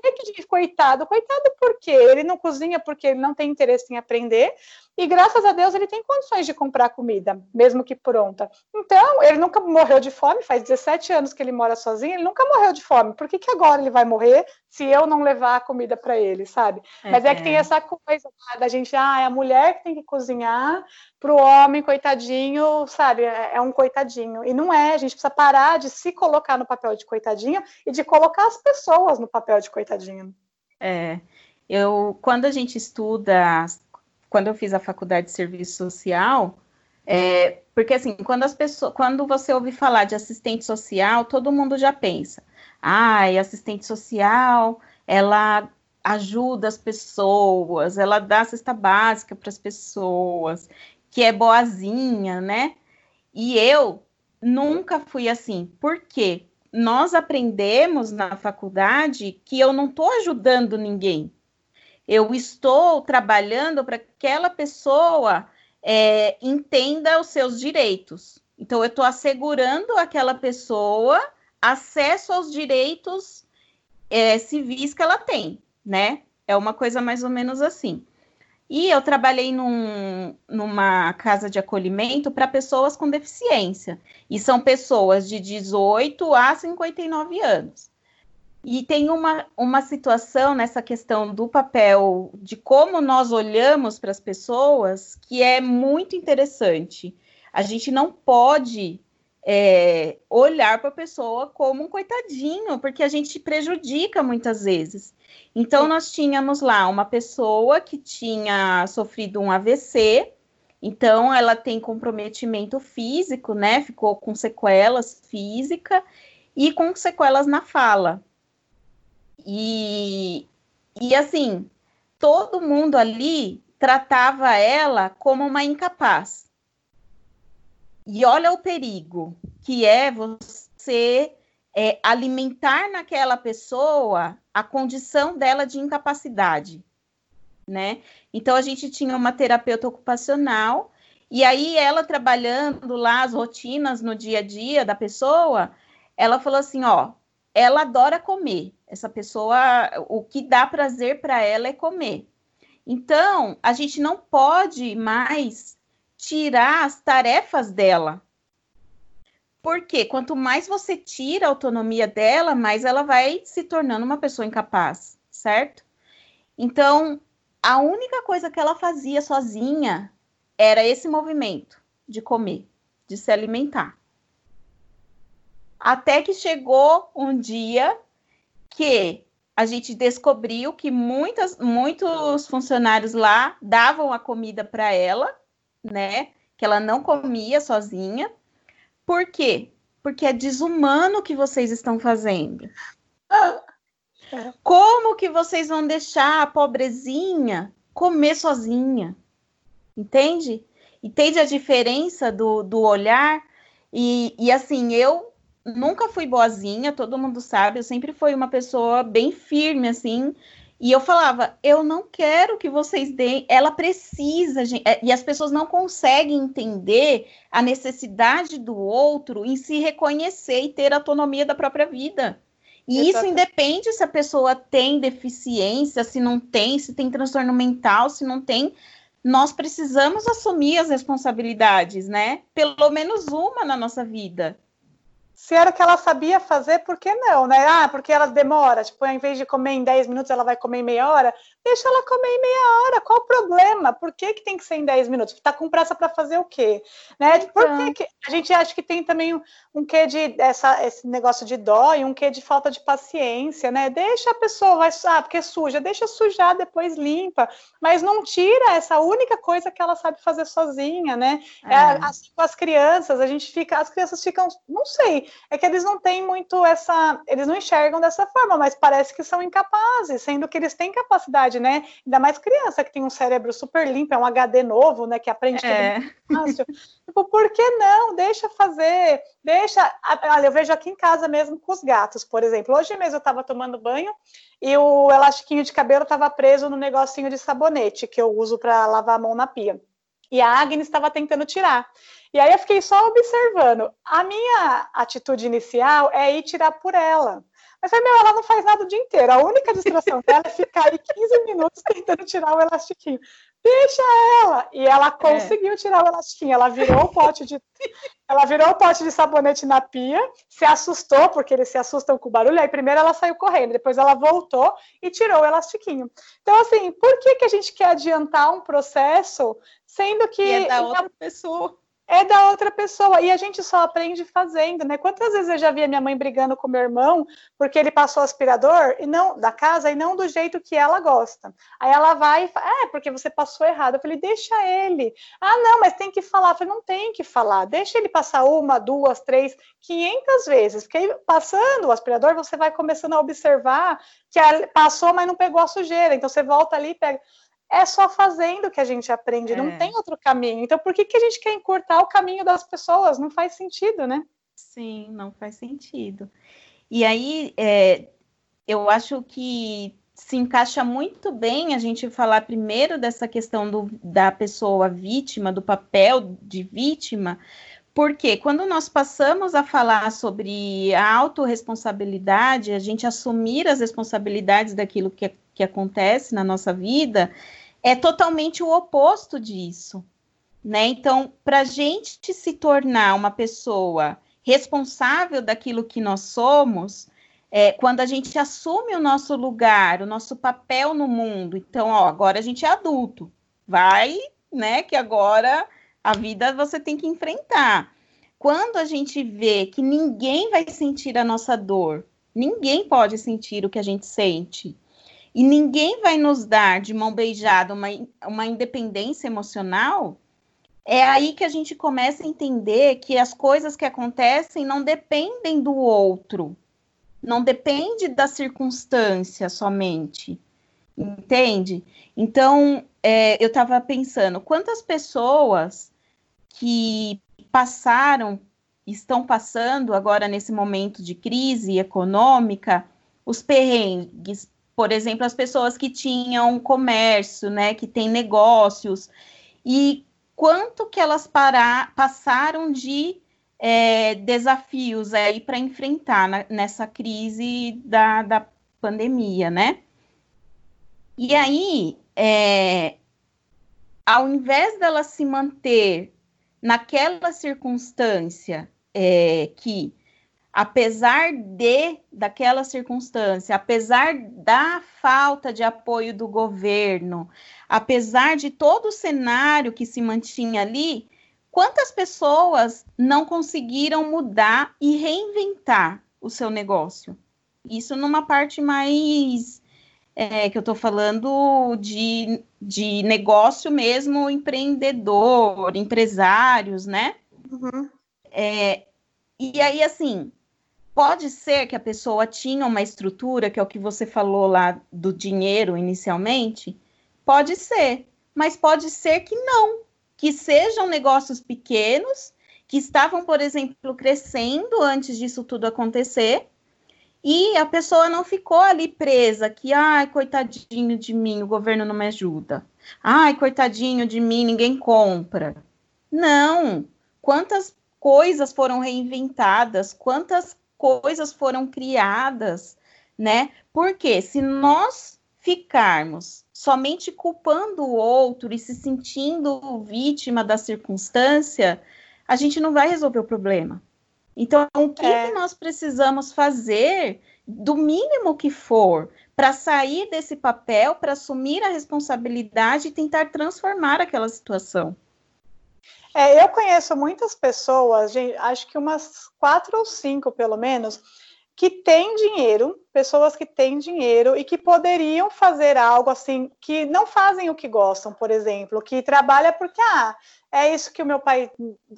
que, que gente, coitado? Coitado por quê? Ele não cozinha porque ele não tem interesse em aprender, e graças a Deus ele tem condições de comprar comida, mesmo que pronta. Então, ele nunca morreu de fome, faz 17 anos que ele mora sozinho, ele nunca morreu de fome. Por que, que agora ele vai morrer se eu não levar a comida para ele, sabe? É, Mas é que tem é. essa coisa da gente, ah, é a mulher que tem que cozinhar para o homem, coitadinho, sabe? É, é um coitadinho. E não é, a gente precisa parar de se colocar no papel de coitadinho e de colocar as pessoas no papel de coitadinho. É. Eu, quando a gente estuda quando eu fiz a faculdade de serviço social, é, porque assim, quando as pessoas, quando você ouve falar de assistente social, todo mundo já pensa, ai, ah, assistente social, ela ajuda as pessoas, ela dá cesta básica para as pessoas, que é boazinha, né? E eu nunca fui assim. Por quê? Nós aprendemos na faculdade que eu não estou ajudando ninguém. Eu estou trabalhando para que aquela pessoa é, entenda os seus direitos. Então, eu estou assegurando àquela pessoa acesso aos direitos é, civis que ela tem, né? É uma coisa mais ou menos assim. E eu trabalhei num, numa casa de acolhimento para pessoas com deficiência. E são pessoas de 18 a 59 anos. E tem uma, uma situação nessa questão do papel, de como nós olhamos para as pessoas, que é muito interessante. A gente não pode é, olhar para a pessoa como um coitadinho, porque a gente prejudica muitas vezes. Então, nós tínhamos lá uma pessoa que tinha sofrido um AVC, então ela tem comprometimento físico, né? Ficou com sequelas físicas e com sequelas na fala. E, e assim, todo mundo ali tratava ela como uma incapaz. E olha o perigo que é você é, alimentar naquela pessoa a condição dela de incapacidade, né? Então a gente tinha uma terapeuta ocupacional e aí ela trabalhando lá as rotinas no dia a dia da pessoa, ela falou assim, ó, ela adora comer. Essa pessoa, o que dá prazer para ela é comer. Então, a gente não pode mais tirar as tarefas dela. Porque quanto mais você tira a autonomia dela, mais ela vai se tornando uma pessoa incapaz, certo? Então, a única coisa que ela fazia sozinha era esse movimento de comer, de se alimentar. Até que chegou um dia que a gente descobriu que muitas, muitos funcionários lá davam a comida para ela, né? Que ela não comia sozinha. Por quê? Porque é desumano o que vocês estão fazendo. Como que vocês vão deixar a pobrezinha comer sozinha? Entende? Entende a diferença do, do olhar? E, e assim, eu nunca fui boazinha, todo mundo sabe, eu sempre fui uma pessoa bem firme, assim. E eu falava, eu não quero que vocês deem, ela precisa, gente, é, e as pessoas não conseguem entender a necessidade do outro em se reconhecer e ter autonomia da própria vida. E Exato. isso independe se a pessoa tem deficiência, se não tem, se tem transtorno mental, se não tem. Nós precisamos assumir as responsabilidades, né? Pelo menos uma na nossa vida se era o que ela sabia fazer, por que não, né? Ah, porque ela demora, tipo, ao invés de comer em 10 minutos, ela vai comer em meia hora. Deixa ela comer em meia hora, qual o problema? Por que, que tem que ser em 10 minutos? Tá com pressa para fazer o quê? Né? Então. Por que, que a gente acha que tem também um, um quê de essa, esse negócio de dó e um quê de falta de paciência, né? Deixa a pessoa, vai, ah, porque suja, deixa sujar, depois limpa, mas não tira essa única coisa que ela sabe fazer sozinha, né? É. É, assim, com as crianças, a gente fica, as crianças ficam, não sei, é que eles não têm muito essa, eles não enxergam dessa forma, mas parece que são incapazes, sendo que eles têm capacidade, né? Ainda mais criança que tem um cérebro super limpo, é um HD novo, né? Que aprende é. tudo fácil. tipo, por que não? Deixa fazer, deixa. Olha, eu vejo aqui em casa mesmo com os gatos, por exemplo. Hoje mesmo eu estava tomando banho e o elastiquinho de cabelo estava preso no negocinho de sabonete que eu uso para lavar a mão na pia. E a Agnes estava tentando tirar. E aí eu fiquei só observando. A minha atitude inicial é ir tirar por ela. Mas aí, meu, ela não faz nada o dia inteiro. A única distração dela é ficar aí 15 minutos tentando tirar o elastiquinho. Deixa ela! E ela é. conseguiu é. tirar o elastiquinho. Ela virou o pote de. ela virou o pote de sabonete na pia, se assustou, porque eles se assustam com o barulho. Aí primeiro ela saiu correndo, depois ela voltou e tirou o elastiquinho. Então, assim, por que, que a gente quer adiantar um processo, sendo que. E é da outra pessoa é da outra pessoa. E a gente só aprende fazendo, né? Quantas vezes eu já vi a minha mãe brigando com meu irmão porque ele passou aspirador e não da casa e não do jeito que ela gosta. Aí ela vai e fala, é, porque você passou errado. Eu falei, deixa ele. Ah, não, mas tem que falar. Eu falei, não tem que falar. Deixa ele passar uma, duas, três, quinhentas vezes. Porque aí, passando o aspirador, você vai começando a observar que passou, mas não pegou a sujeira. Então você volta ali e pega é só fazendo que a gente aprende, é. não tem outro caminho. Então, por que, que a gente quer encurtar o caminho das pessoas? Não faz sentido, né? Sim, não faz sentido. E aí, é, eu acho que se encaixa muito bem a gente falar primeiro dessa questão do, da pessoa vítima, do papel de vítima, porque quando nós passamos a falar sobre a autorresponsabilidade, a gente assumir as responsabilidades daquilo que, que acontece na nossa vida, é totalmente o oposto disso. Né? Então, para a gente se tornar uma pessoa responsável daquilo que nós somos, é, quando a gente assume o nosso lugar, o nosso papel no mundo, então, ó, agora a gente é adulto, vai, né, que agora a vida você tem que enfrentar. Quando a gente vê que ninguém vai sentir a nossa dor, ninguém pode sentir o que a gente sente, e ninguém vai nos dar de mão beijada uma, uma independência emocional, é aí que a gente começa a entender que as coisas que acontecem não dependem do outro, não depende da circunstância somente, entende? Então, é, eu estava pensando, quantas pessoas que passaram, estão passando agora nesse momento de crise econômica, os perrengues por exemplo, as pessoas que tinham comércio, né, que têm negócios, e quanto que elas para, passaram de é, desafios aí para enfrentar na, nessa crise da, da pandemia, né? E aí, é, ao invés dela se manter naquela circunstância é, que apesar de daquela circunstância, apesar da falta de apoio do governo, apesar de todo o cenário que se mantinha ali, quantas pessoas não conseguiram mudar e reinventar o seu negócio? Isso numa parte mais é, que eu estou falando de, de negócio mesmo, empreendedor, empresários, né? Uhum. É, e aí, assim, pode ser que a pessoa tinha uma estrutura, que é o que você falou lá do dinheiro inicialmente, pode ser, mas pode ser que não, que sejam negócios pequenos, que estavam, por exemplo, crescendo antes disso tudo acontecer, e a pessoa não ficou ali presa, que, ai, coitadinho de mim, o governo não me ajuda. Ai, coitadinho de mim, ninguém compra. Não. Quantas coisas foram reinventadas, quantas coisas foram criadas, né? Porque se nós ficarmos somente culpando o outro e se sentindo vítima da circunstância, a gente não vai resolver o problema. Então, o que, é. que nós precisamos fazer, do mínimo que for, para sair desse papel, para assumir a responsabilidade e tentar transformar aquela situação? É, eu conheço muitas pessoas, gente, acho que umas quatro ou cinco, pelo menos, que têm dinheiro, pessoas que têm dinheiro e que poderiam fazer algo assim, que não fazem o que gostam, por exemplo, que trabalha porque, ah, é isso que o meu pai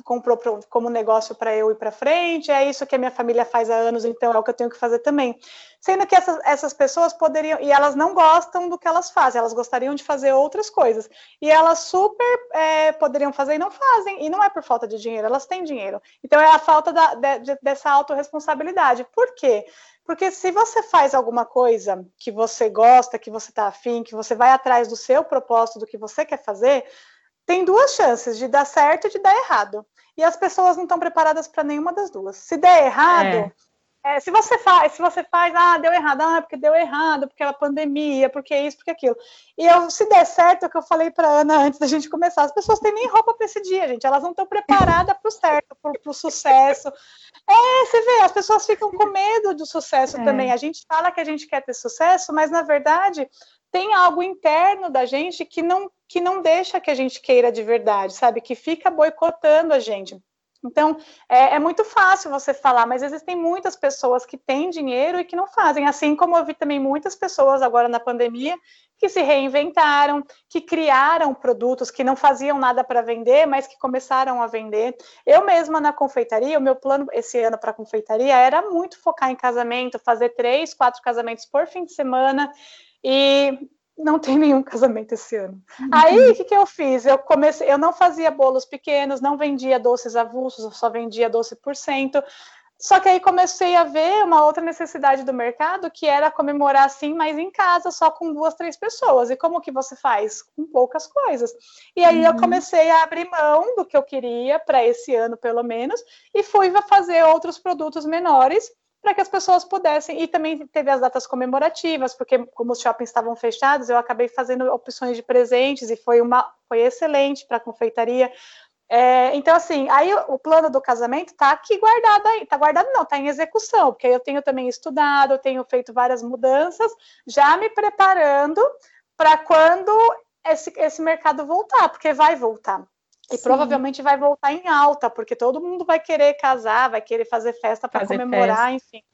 comprou como negócio para eu ir para frente, é isso que a minha família faz há anos, então é o que eu tenho que fazer também. Sendo que essas, essas pessoas poderiam, e elas não gostam do que elas fazem, elas gostariam de fazer outras coisas, e elas super é, poderiam fazer e não fazem, e não é por falta de dinheiro, elas têm dinheiro. Então é a falta da, de, dessa autorresponsabilidade. Por quê? Porque se você faz alguma coisa que você gosta, que você está afim, que você vai atrás do seu propósito, do que você quer fazer, tem duas chances de dar certo e de dar errado. E as pessoas não estão preparadas para nenhuma das duas. Se der errado, é. É, se você faz, se você faz, ah, deu errado, ah, porque deu errado, porque era pandemia, porque isso, porque aquilo. E eu, se der certo, é o que eu falei para Ana antes da gente começar, as pessoas têm nem roupa para esse dia, gente. Elas não estão preparadas para o certo, para o sucesso. É, você vê, as pessoas ficam com medo do sucesso é. também. A gente fala que a gente quer ter sucesso, mas na verdade tem algo interno da gente que não, que não deixa que a gente queira de verdade, sabe? Que fica boicotando a gente. Então, é, é, muito fácil você falar, mas existem muitas pessoas que têm dinheiro e que não fazem. Assim como eu vi também muitas pessoas agora na pandemia que se reinventaram, que criaram produtos que não faziam nada para vender, mas que começaram a vender. Eu mesma na confeitaria, o meu plano esse ano para a confeitaria era muito focar em casamento, fazer três, quatro casamentos por fim de semana e não tem nenhum casamento esse ano. Uhum. Aí, o que, que eu fiz? Eu comecei, eu não fazia bolos pequenos, não vendia doces avulsos, eu só vendia doce por cento. Só que aí comecei a ver uma outra necessidade do mercado, que era comemorar assim, mas em casa, só com duas, três pessoas. E como que você faz? Com poucas coisas. E aí uhum. eu comecei a abrir mão do que eu queria para esse ano, pelo menos, e fui fazer outros produtos menores para que as pessoas pudessem. E também teve as datas comemorativas, porque como os shoppings estavam fechados, eu acabei fazendo opções de presentes e foi uma foi excelente para a confeitaria. É, então, assim, aí o, plano do casamento está aqui guardado aí, está guardado não, está em execução, porque eu tenho também estudado, eu tenho feito várias mudanças, já me preparando para quando esse, esse mercado voltar, porque vai voltar. E Sim. provavelmente vai voltar em alta, porque todo mundo vai querer casar, vai querer fazer festa para comemorar, festa. enfim.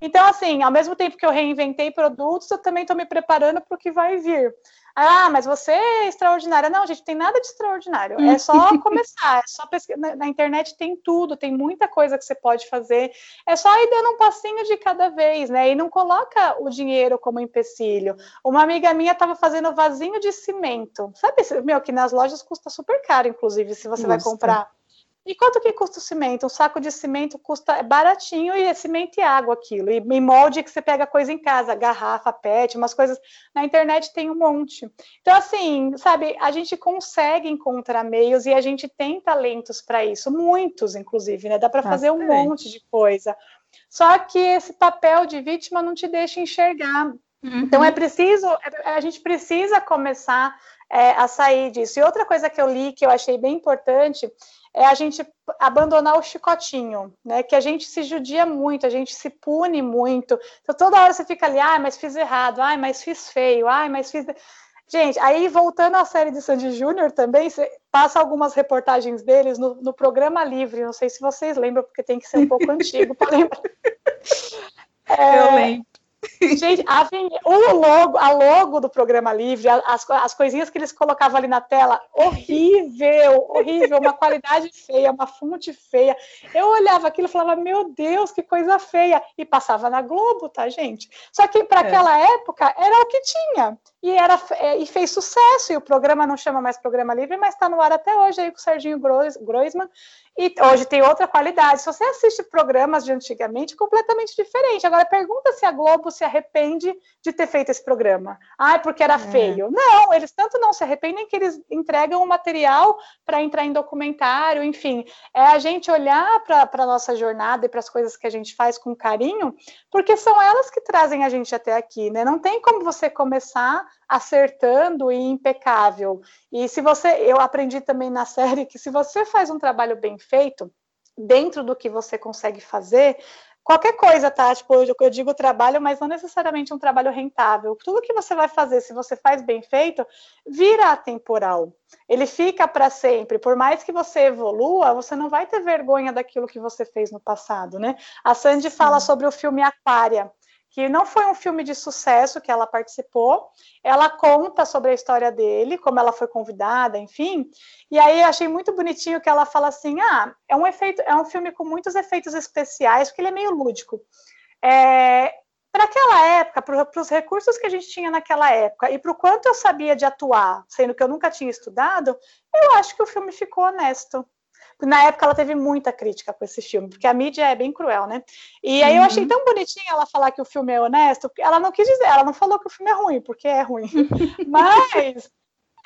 Então, assim, ao mesmo tempo que eu reinventei produtos, eu também estou me preparando para o que vai vir. Ah, mas você é extraordinária. Não, gente, tem nada de extraordinário. É só começar, é só pesquisar. Na, na, internet tem tudo, tem muita coisa que você pode fazer. É só ir dando um passinho de cada vez, né? E não coloca o dinheiro como empecilho. Uma amiga minha estava fazendo vasinho de cimento. Sabe, meu, que nas lojas custa super caro, inclusive, se você Nossa. vai comprar. E quanto que custa o cimento? Um saco de cimento custa é baratinho e é cimento e água aquilo. E, e molde que você pega coisa em casa, garrafa, pet, umas coisas. Na internet tem um monte. Então, assim, sabe, a gente consegue encontrar meios e a gente tem talentos para isso, muitos, inclusive, né? Dá para fazer um monte de coisa. Só que esse papel de vítima não te deixa enxergar. Uhum. Então é preciso, é, a gente precisa começar é, a sair disso. E outra coisa que eu li que eu achei bem importante é a gente abandonar o chicotinho, né? Que a gente se judia muito, a gente se pune muito. Então toda hora você fica ali, ai, mas fiz errado, ai, mas fiz feio, ai, mas fiz. Gente, aí voltando à série de Sandy Júnior também, passa algumas reportagens deles no, no, programa Livre. Não sei se vocês lembram, porque tem que ser um pouco antigo para lembrar. É, Eu lembro. Gente, a, o logo, a logo do programa livre, as, as coisinhas que eles colocavam ali na tela, horrível, horrível, uma qualidade feia, uma fonte feia. Eu olhava aquilo e falava, meu Deus, que coisa feia. E passava na Globo, tá, gente? Só que para é. aquela época era o que tinha. E, era, é, e fez sucesso, e o programa não chama mais Programa Livre, mas está no ar até hoje aí com o Serginho Groisman. E hoje tem outra qualidade. Se você assiste programas de antigamente, completamente diferente. Agora, pergunta se a Globo se arrepende de ter feito esse programa. Ah, porque era é. feio. Não, eles tanto não se arrependem que eles entregam o material para entrar em documentário, enfim. É a gente olhar para a nossa jornada e para as coisas que a gente faz com carinho, porque são elas que trazem a gente até aqui, né? Não tem como você começar acertando e impecável. E se você, eu aprendi também na série que se você faz um trabalho bem feito, dentro do que você consegue fazer, qualquer coisa, tá? Tipo, eu digo trabalho, mas não necessariamente um trabalho rentável. Tudo que você vai fazer, se você faz bem feito, vira atemporal. Ele fica para sempre. Por mais que você evolua, você não vai ter vergonha daquilo que você fez no passado, né? A Sandy Sim. fala sobre o filme Aquária que não foi um filme de sucesso que ela participou. Ela conta sobre a história dele, como ela foi convidada, enfim. E aí achei muito bonitinho que ela fala assim: ah, é um efeito, é um filme com muitos efeitos especiais, porque ele é meio lúdico. É, para aquela época, para os recursos que a gente tinha naquela época e para o quanto eu sabia de atuar, sendo que eu nunca tinha estudado, eu acho que o filme ficou honesto na época ela teve muita crítica com esse filme, porque a mídia é bem cruel, né? E aí uhum. eu achei uhum. tão bonitinho ela falar que o filme é honesto, ela não quis dizer, ela não falou que o filme é ruim, porque é ruim. Mas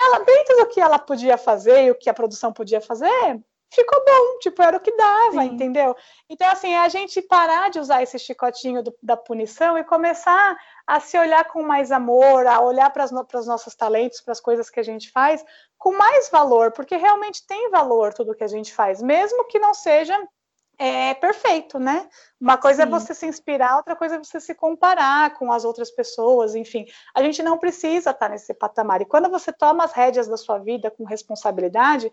ela, dentro do que ela podia fazer e o que a produção podia fazer, ficou bom, tipo, era o que dava, Sim. entendeu? Então, assim, é a gente parar de usar esse chicotinho do, da punição e começar a se olhar com mais amor, a olhar para os nossos talentos, para as coisas que a gente faz, com mais valor, porque realmente tem valor tudo que a gente faz, mesmo que não seja é perfeito, né? Uma coisa é Sim. é você se inspirar, outra coisa é você se comparar com as outras pessoas, enfim. A gente não precisa estar nesse patamar. E quando você toma as rédeas da sua vida com responsabilidade,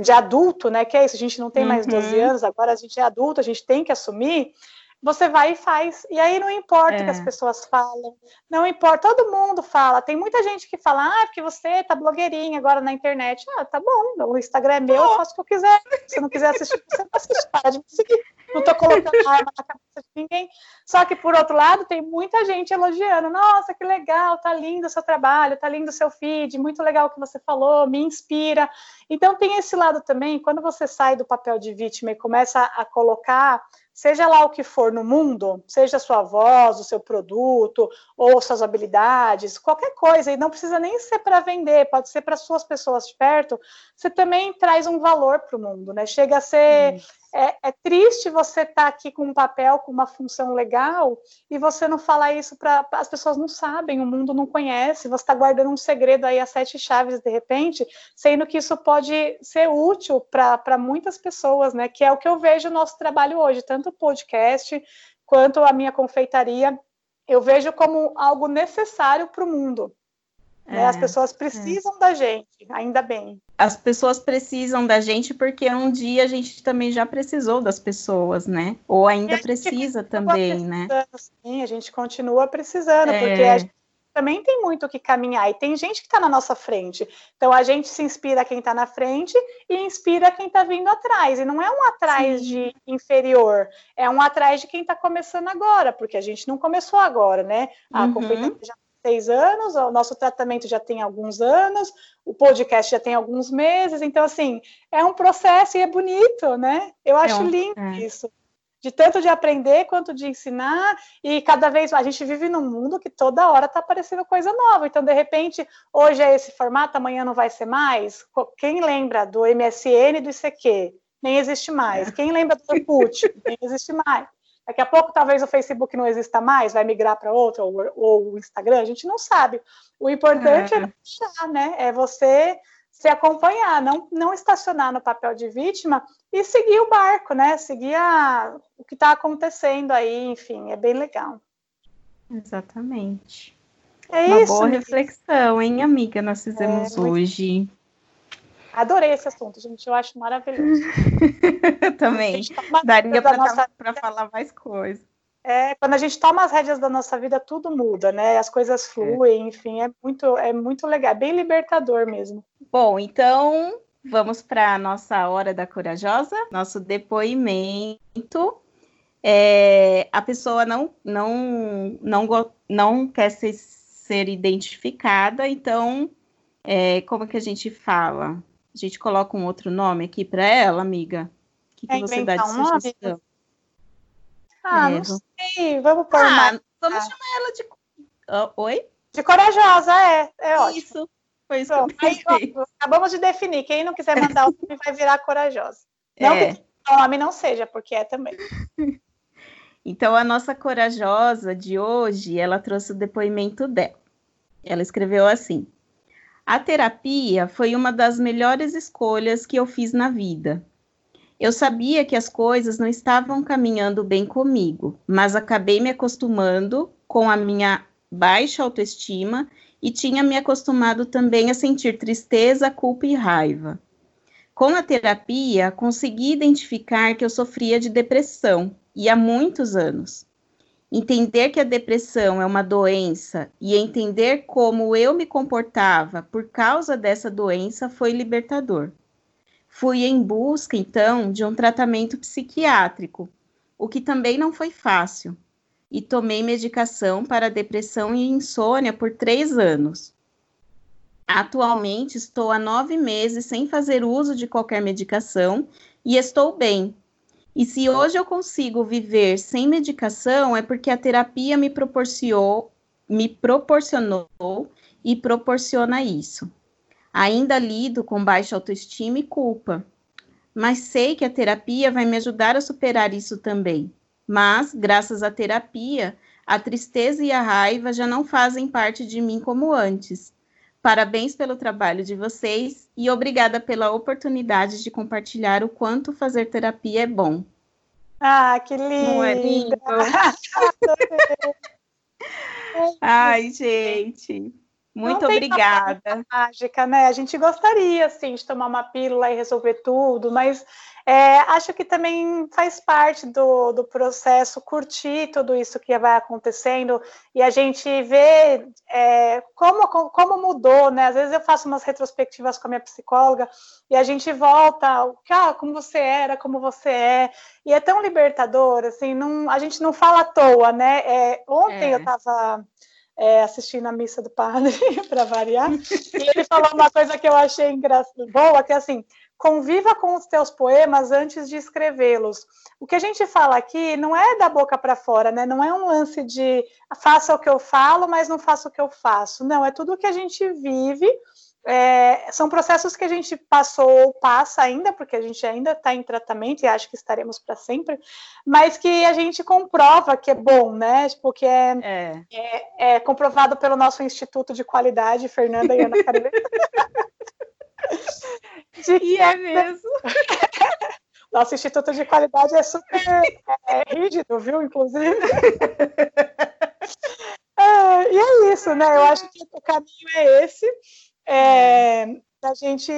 de adulto, né? Que é isso, a gente não tem mais 12 uhum. anos, agora a gente é adulto, a gente tem que assumir você vai e faz. E aí não importa o é. que as é. pessoas falam, não importa, todo mundo fala. Tem muita gente que fala, ah, porque você tá blogueirinha agora na internet. Ah, tá bom, o Instagram é meu, eu faço o que eu quiser. Se não quiser assistir, você não assiste, para de me seguir. Não tô colocando arma na cabeça de ninguém. Só que, por outro lado, tem muita gente elogiando. Nossa, que legal, tá lindo o seu trabalho, tá lindo o seu feed, muito legal o que você falou, me inspira. Então, tem esse lado também, quando você sai do papel de vítima e começa a colocar seja lá o que for no mundo, seja a sua voz, o seu produto, ou suas habilidades, qualquer coisa, e não precisa nem ser para vender, pode ser para suas pessoas de perto, você também traz um valor para o mundo, né? Chega a ser é, é, triste você estar tá aqui com um papel, com uma função legal, e você não falar isso para as pessoas não sabem, o mundo não conhece, você está guardando um segredo aí a sete chaves de repente, sendo que isso pode ser útil para muitas pessoas, né? Que é o que eu vejo no nosso trabalho hoje, tanto o podcast quanto a minha confeitaria, eu vejo como algo necessário para o mundo. Né? As é, pessoas precisam é. da gente, ainda bem. As pessoas precisam da gente porque um dia a gente também já precisou das pessoas, né? Ou ainda precisa também, né? Sim, a gente continua precisando, é. porque a gente também tem muito o que caminhar e tem gente que está na nossa frente. Então a gente se inspira quem está na frente e inspira quem está vindo atrás. E não é um atrás Sim. de inferior, é um atrás de quem está começando agora, porque a gente não começou agora, né? A uhum. já seis anos, o nosso tratamento já tem alguns anos, o podcast já tem alguns meses, então, assim, é um processo e é bonito, né? Eu acho é lindo é. isso. De tanto de aprender quanto de ensinar, e cada vez a gente vive num mundo que toda hora está aparecendo coisa nova. Então, de repente, hoje é esse formato, amanhã não vai ser mais. Quem lembra do MSN e do ICQ? Nem existe mais. É. Quem lembra do Orkut? Nem existe mais. Daqui a pouco, talvez o Facebook não exista mais, vai migrar para outro, ou, ou, o Instagram, a gente não sabe. O importante é, é deixar, né? É você se acompanhar, não, não estacionar no papel de vítima e seguir o barco, né? Seguir a, o que está acontecendo aí, enfim, é bem legal. Exatamente. É Uma isso, boa reflexão, hein, amiga? Nós fizemos é, hoje. Adorei esse assunto, gente. Eu acho maravilhoso. Também. Daria para nossa... falar mais coisas. É, quando a gente toma as rédeas da nossa vida, tudo muda, né? As coisas fluem, é. enfim, é muito, é muito legal, é bem libertador mesmo. Bom, então vamos para a nossa hora da corajosa, nosso depoimento. É, a pessoa não, não, não, não quer ser, ser identificada, então é, como que a gente fala? A gente coloca um outro nome aqui para ela, amiga? O que, que você dá de um sugestão? Nome? Ah, é, não sei. Vamos pôr ah, mais. Vamos chamar ela de. Uh, oi? De corajosa, é. É ótimo. Isso. Foi isso Pronto, que eu pensei. Aí, acabamos de definir. Quem não quiser mandar o nome vai virar corajosa. Não é. que o nome não seja, porque é também. Então, a nossa corajosa de hoje, ela trouxe o depoimento dela. Ela escreveu assim: A terapia foi uma das melhores escolhas que eu fiz na vida. Eu sabia que as coisas não estavam caminhando bem comigo, mas acabei me acostumando com a minha baixa autoestima e tinha me acostumado também a sentir tristeza, culpa e raiva. Com a terapia, consegui identificar que eu sofria de depressão e há muitos anos. Entender que a depressão é uma doença e entender como eu me comportava por causa dessa doença foi libertador. Fui em busca, então, de um tratamento psiquiátrico, o que também não foi fácil, e tomei medicação para depressão e insônia por três anos. Atualmente estou há nove meses sem fazer uso de qualquer medicação e estou bem. E se hoje eu consigo viver sem medicação, é porque a terapia me proporcionou, me proporcionou e proporciona isso. Ainda lido com baixa autoestima e culpa, mas sei que a terapia vai me ajudar a superar isso também. Mas, graças à terapia, a tristeza e a raiva já não fazem parte de mim como antes. Parabéns pelo trabalho de vocês e obrigada pela oportunidade de compartilhar o quanto fazer terapia é bom. Ah, que lindo! Não é lindo? Ai, gente. Muito obrigada. Mágica, né? A gente gostaria, assim, de tomar uma pílula e resolver tudo, mas é, acho que também faz parte do, do processo curtir tudo isso que vai acontecendo e a gente vê é, como, como mudou, né? Às vezes eu faço umas retrospectivas com a minha psicóloga e a gente volta, ah, como você era, como você é, e é tão libertador, assim, não, a gente não fala à toa, né? É, ontem é. eu estava é, assistindo a missa do padre, para variar, e ele falou uma coisa que eu achei engraçada, boa, que é assim, conviva com os teus poemas antes de escrevê-los. O que a gente fala aqui não é da boca para fora, né? Não é um lance de faça o que eu falo, mas não faça o que eu faço. Não, é tudo o que a gente vive é, são processos que a gente passou, passa ainda, porque a gente ainda está em tratamento e acho que estaremos para sempre, mas que a gente comprova que é bom, né? Tipo, que é, é. é, é comprovado pelo nosso Instituto de Qualidade, Fernanda e Ana Carolina. e é mesmo. Nosso Instituto de Qualidade é super é, rígido, viu? Inclusive. É, e é isso, né? Eu acho que o caminho é esse. É, a gente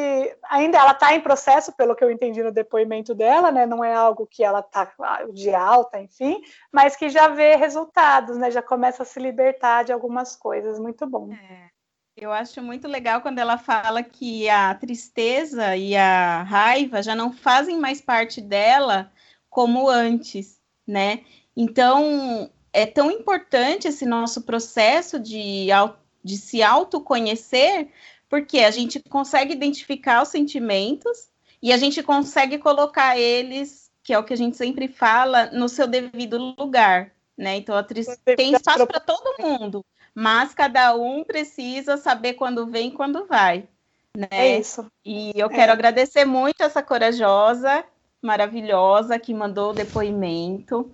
ainda ela está em processo, pelo que eu entendi no depoimento dela, né? Não é algo que ela está de alta, enfim, mas que já vê resultados, né? Já começa a se libertar de algumas coisas. Muito bom. É, eu acho muito legal quando ela fala que a tristeza e a raiva já não fazem mais parte dela como antes, né? Então é tão importante esse nosso processo de, de se autoconhecer porque a gente consegue identificar os sentimentos e a gente consegue colocar eles, que é o que a gente sempre fala, no seu devido lugar, né? Então a tristeza tem espaço para todo mundo, mas cada um precisa saber quando vem e quando vai. Né? É isso. E eu quero é. agradecer muito essa corajosa, maravilhosa, que mandou o depoimento.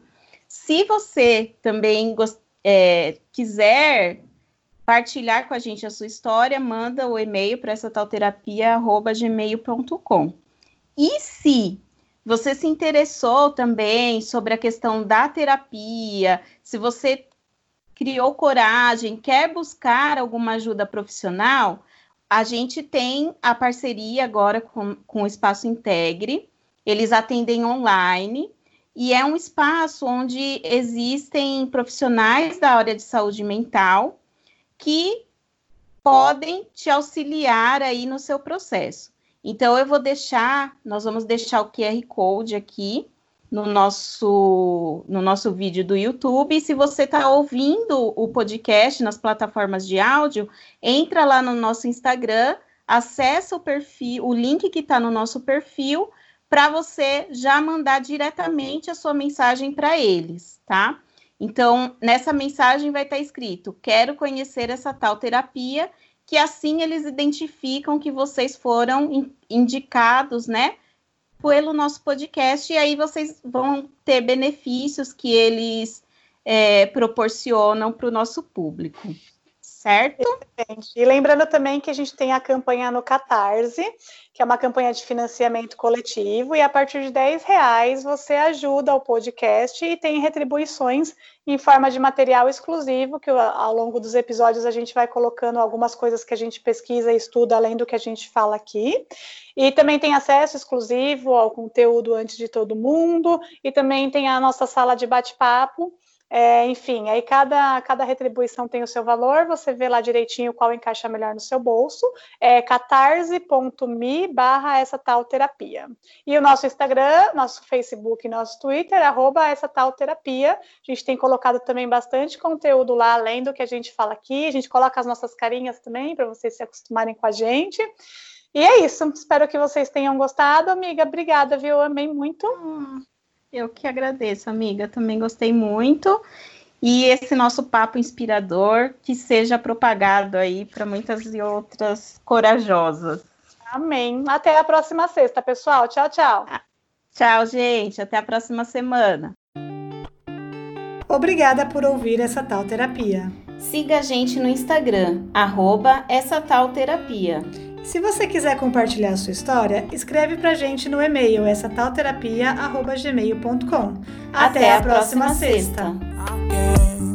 Se você também é, quiser partilhar com a gente a sua história, manda o e-mail para essa talterapia@gmail.com. E se você se interessou também sobre a questão da terapia, se você criou coragem, quer buscar alguma ajuda profissional, a gente tem a parceria agora com, com o Espaço Integre. Eles atendem online e é um espaço onde existem profissionais da área de saúde mental que podem te auxiliar aí no seu processo. Então, eu vou deixar, nós vamos deixar o QR Code aqui no nosso, no nosso vídeo do YouTube. E se você está ouvindo o podcast nas plataformas de áudio, entra lá no nosso Instagram, acessa o perfil, o link que está no nosso perfil, para você já mandar diretamente a sua mensagem para eles, tá? Então, nessa mensagem vai estar tá escrito: quero conhecer essa tal terapia, que assim eles identificam que vocês foram indicados, né? Pelo nosso podcast, e aí vocês vão ter benefícios que eles é, proporcionam para o nosso público certo? Excelente. E lembrando também que a gente tem a campanha no Catarse, que é uma campanha de financiamento coletivo, e a partir de 10 reais você ajuda o podcast e tem retribuições em forma de material exclusivo, que ao longo dos episódios a gente vai colocando algumas coisas que a gente pesquisa e estuda além do que a gente fala aqui. E também tem acesso exclusivo ao conteúdo antes de todo mundo, e também tem a nossa sala de bate-papo é, enfim, aí cada, cada retribuição tem o seu valor, você vê lá direitinho qual encaixa melhor no seu bolso. É catarse.me barra essa tal terapia. E o nosso Instagram, nosso Facebook nosso Twitter, arroba essa tal terapia. A gente tem colocado também bastante conteúdo lá, além do que a gente fala aqui. A gente coloca as nossas carinhas também, para vocês se acostumarem com a gente. E é isso. Espero que vocês tenham gostado, amiga. Obrigada, viu? Amei muito. Hum. Eu que agradeço, amiga. Também gostei muito. E esse nosso papo inspirador que seja propagado aí para muitas e outras corajosas. Amém. Até a próxima sexta, pessoal. Tchau, tchau. Tchau, gente. Até a próxima semana. Obrigada por ouvir essa tal terapia. Siga a gente no Instagram, arroba essa tal terapia. Se você quiser compartilhar a sua história, escreve pra gente no e-mail essa talterapia@gmail.com. Até, Até a próxima, próxima sexta. sexta.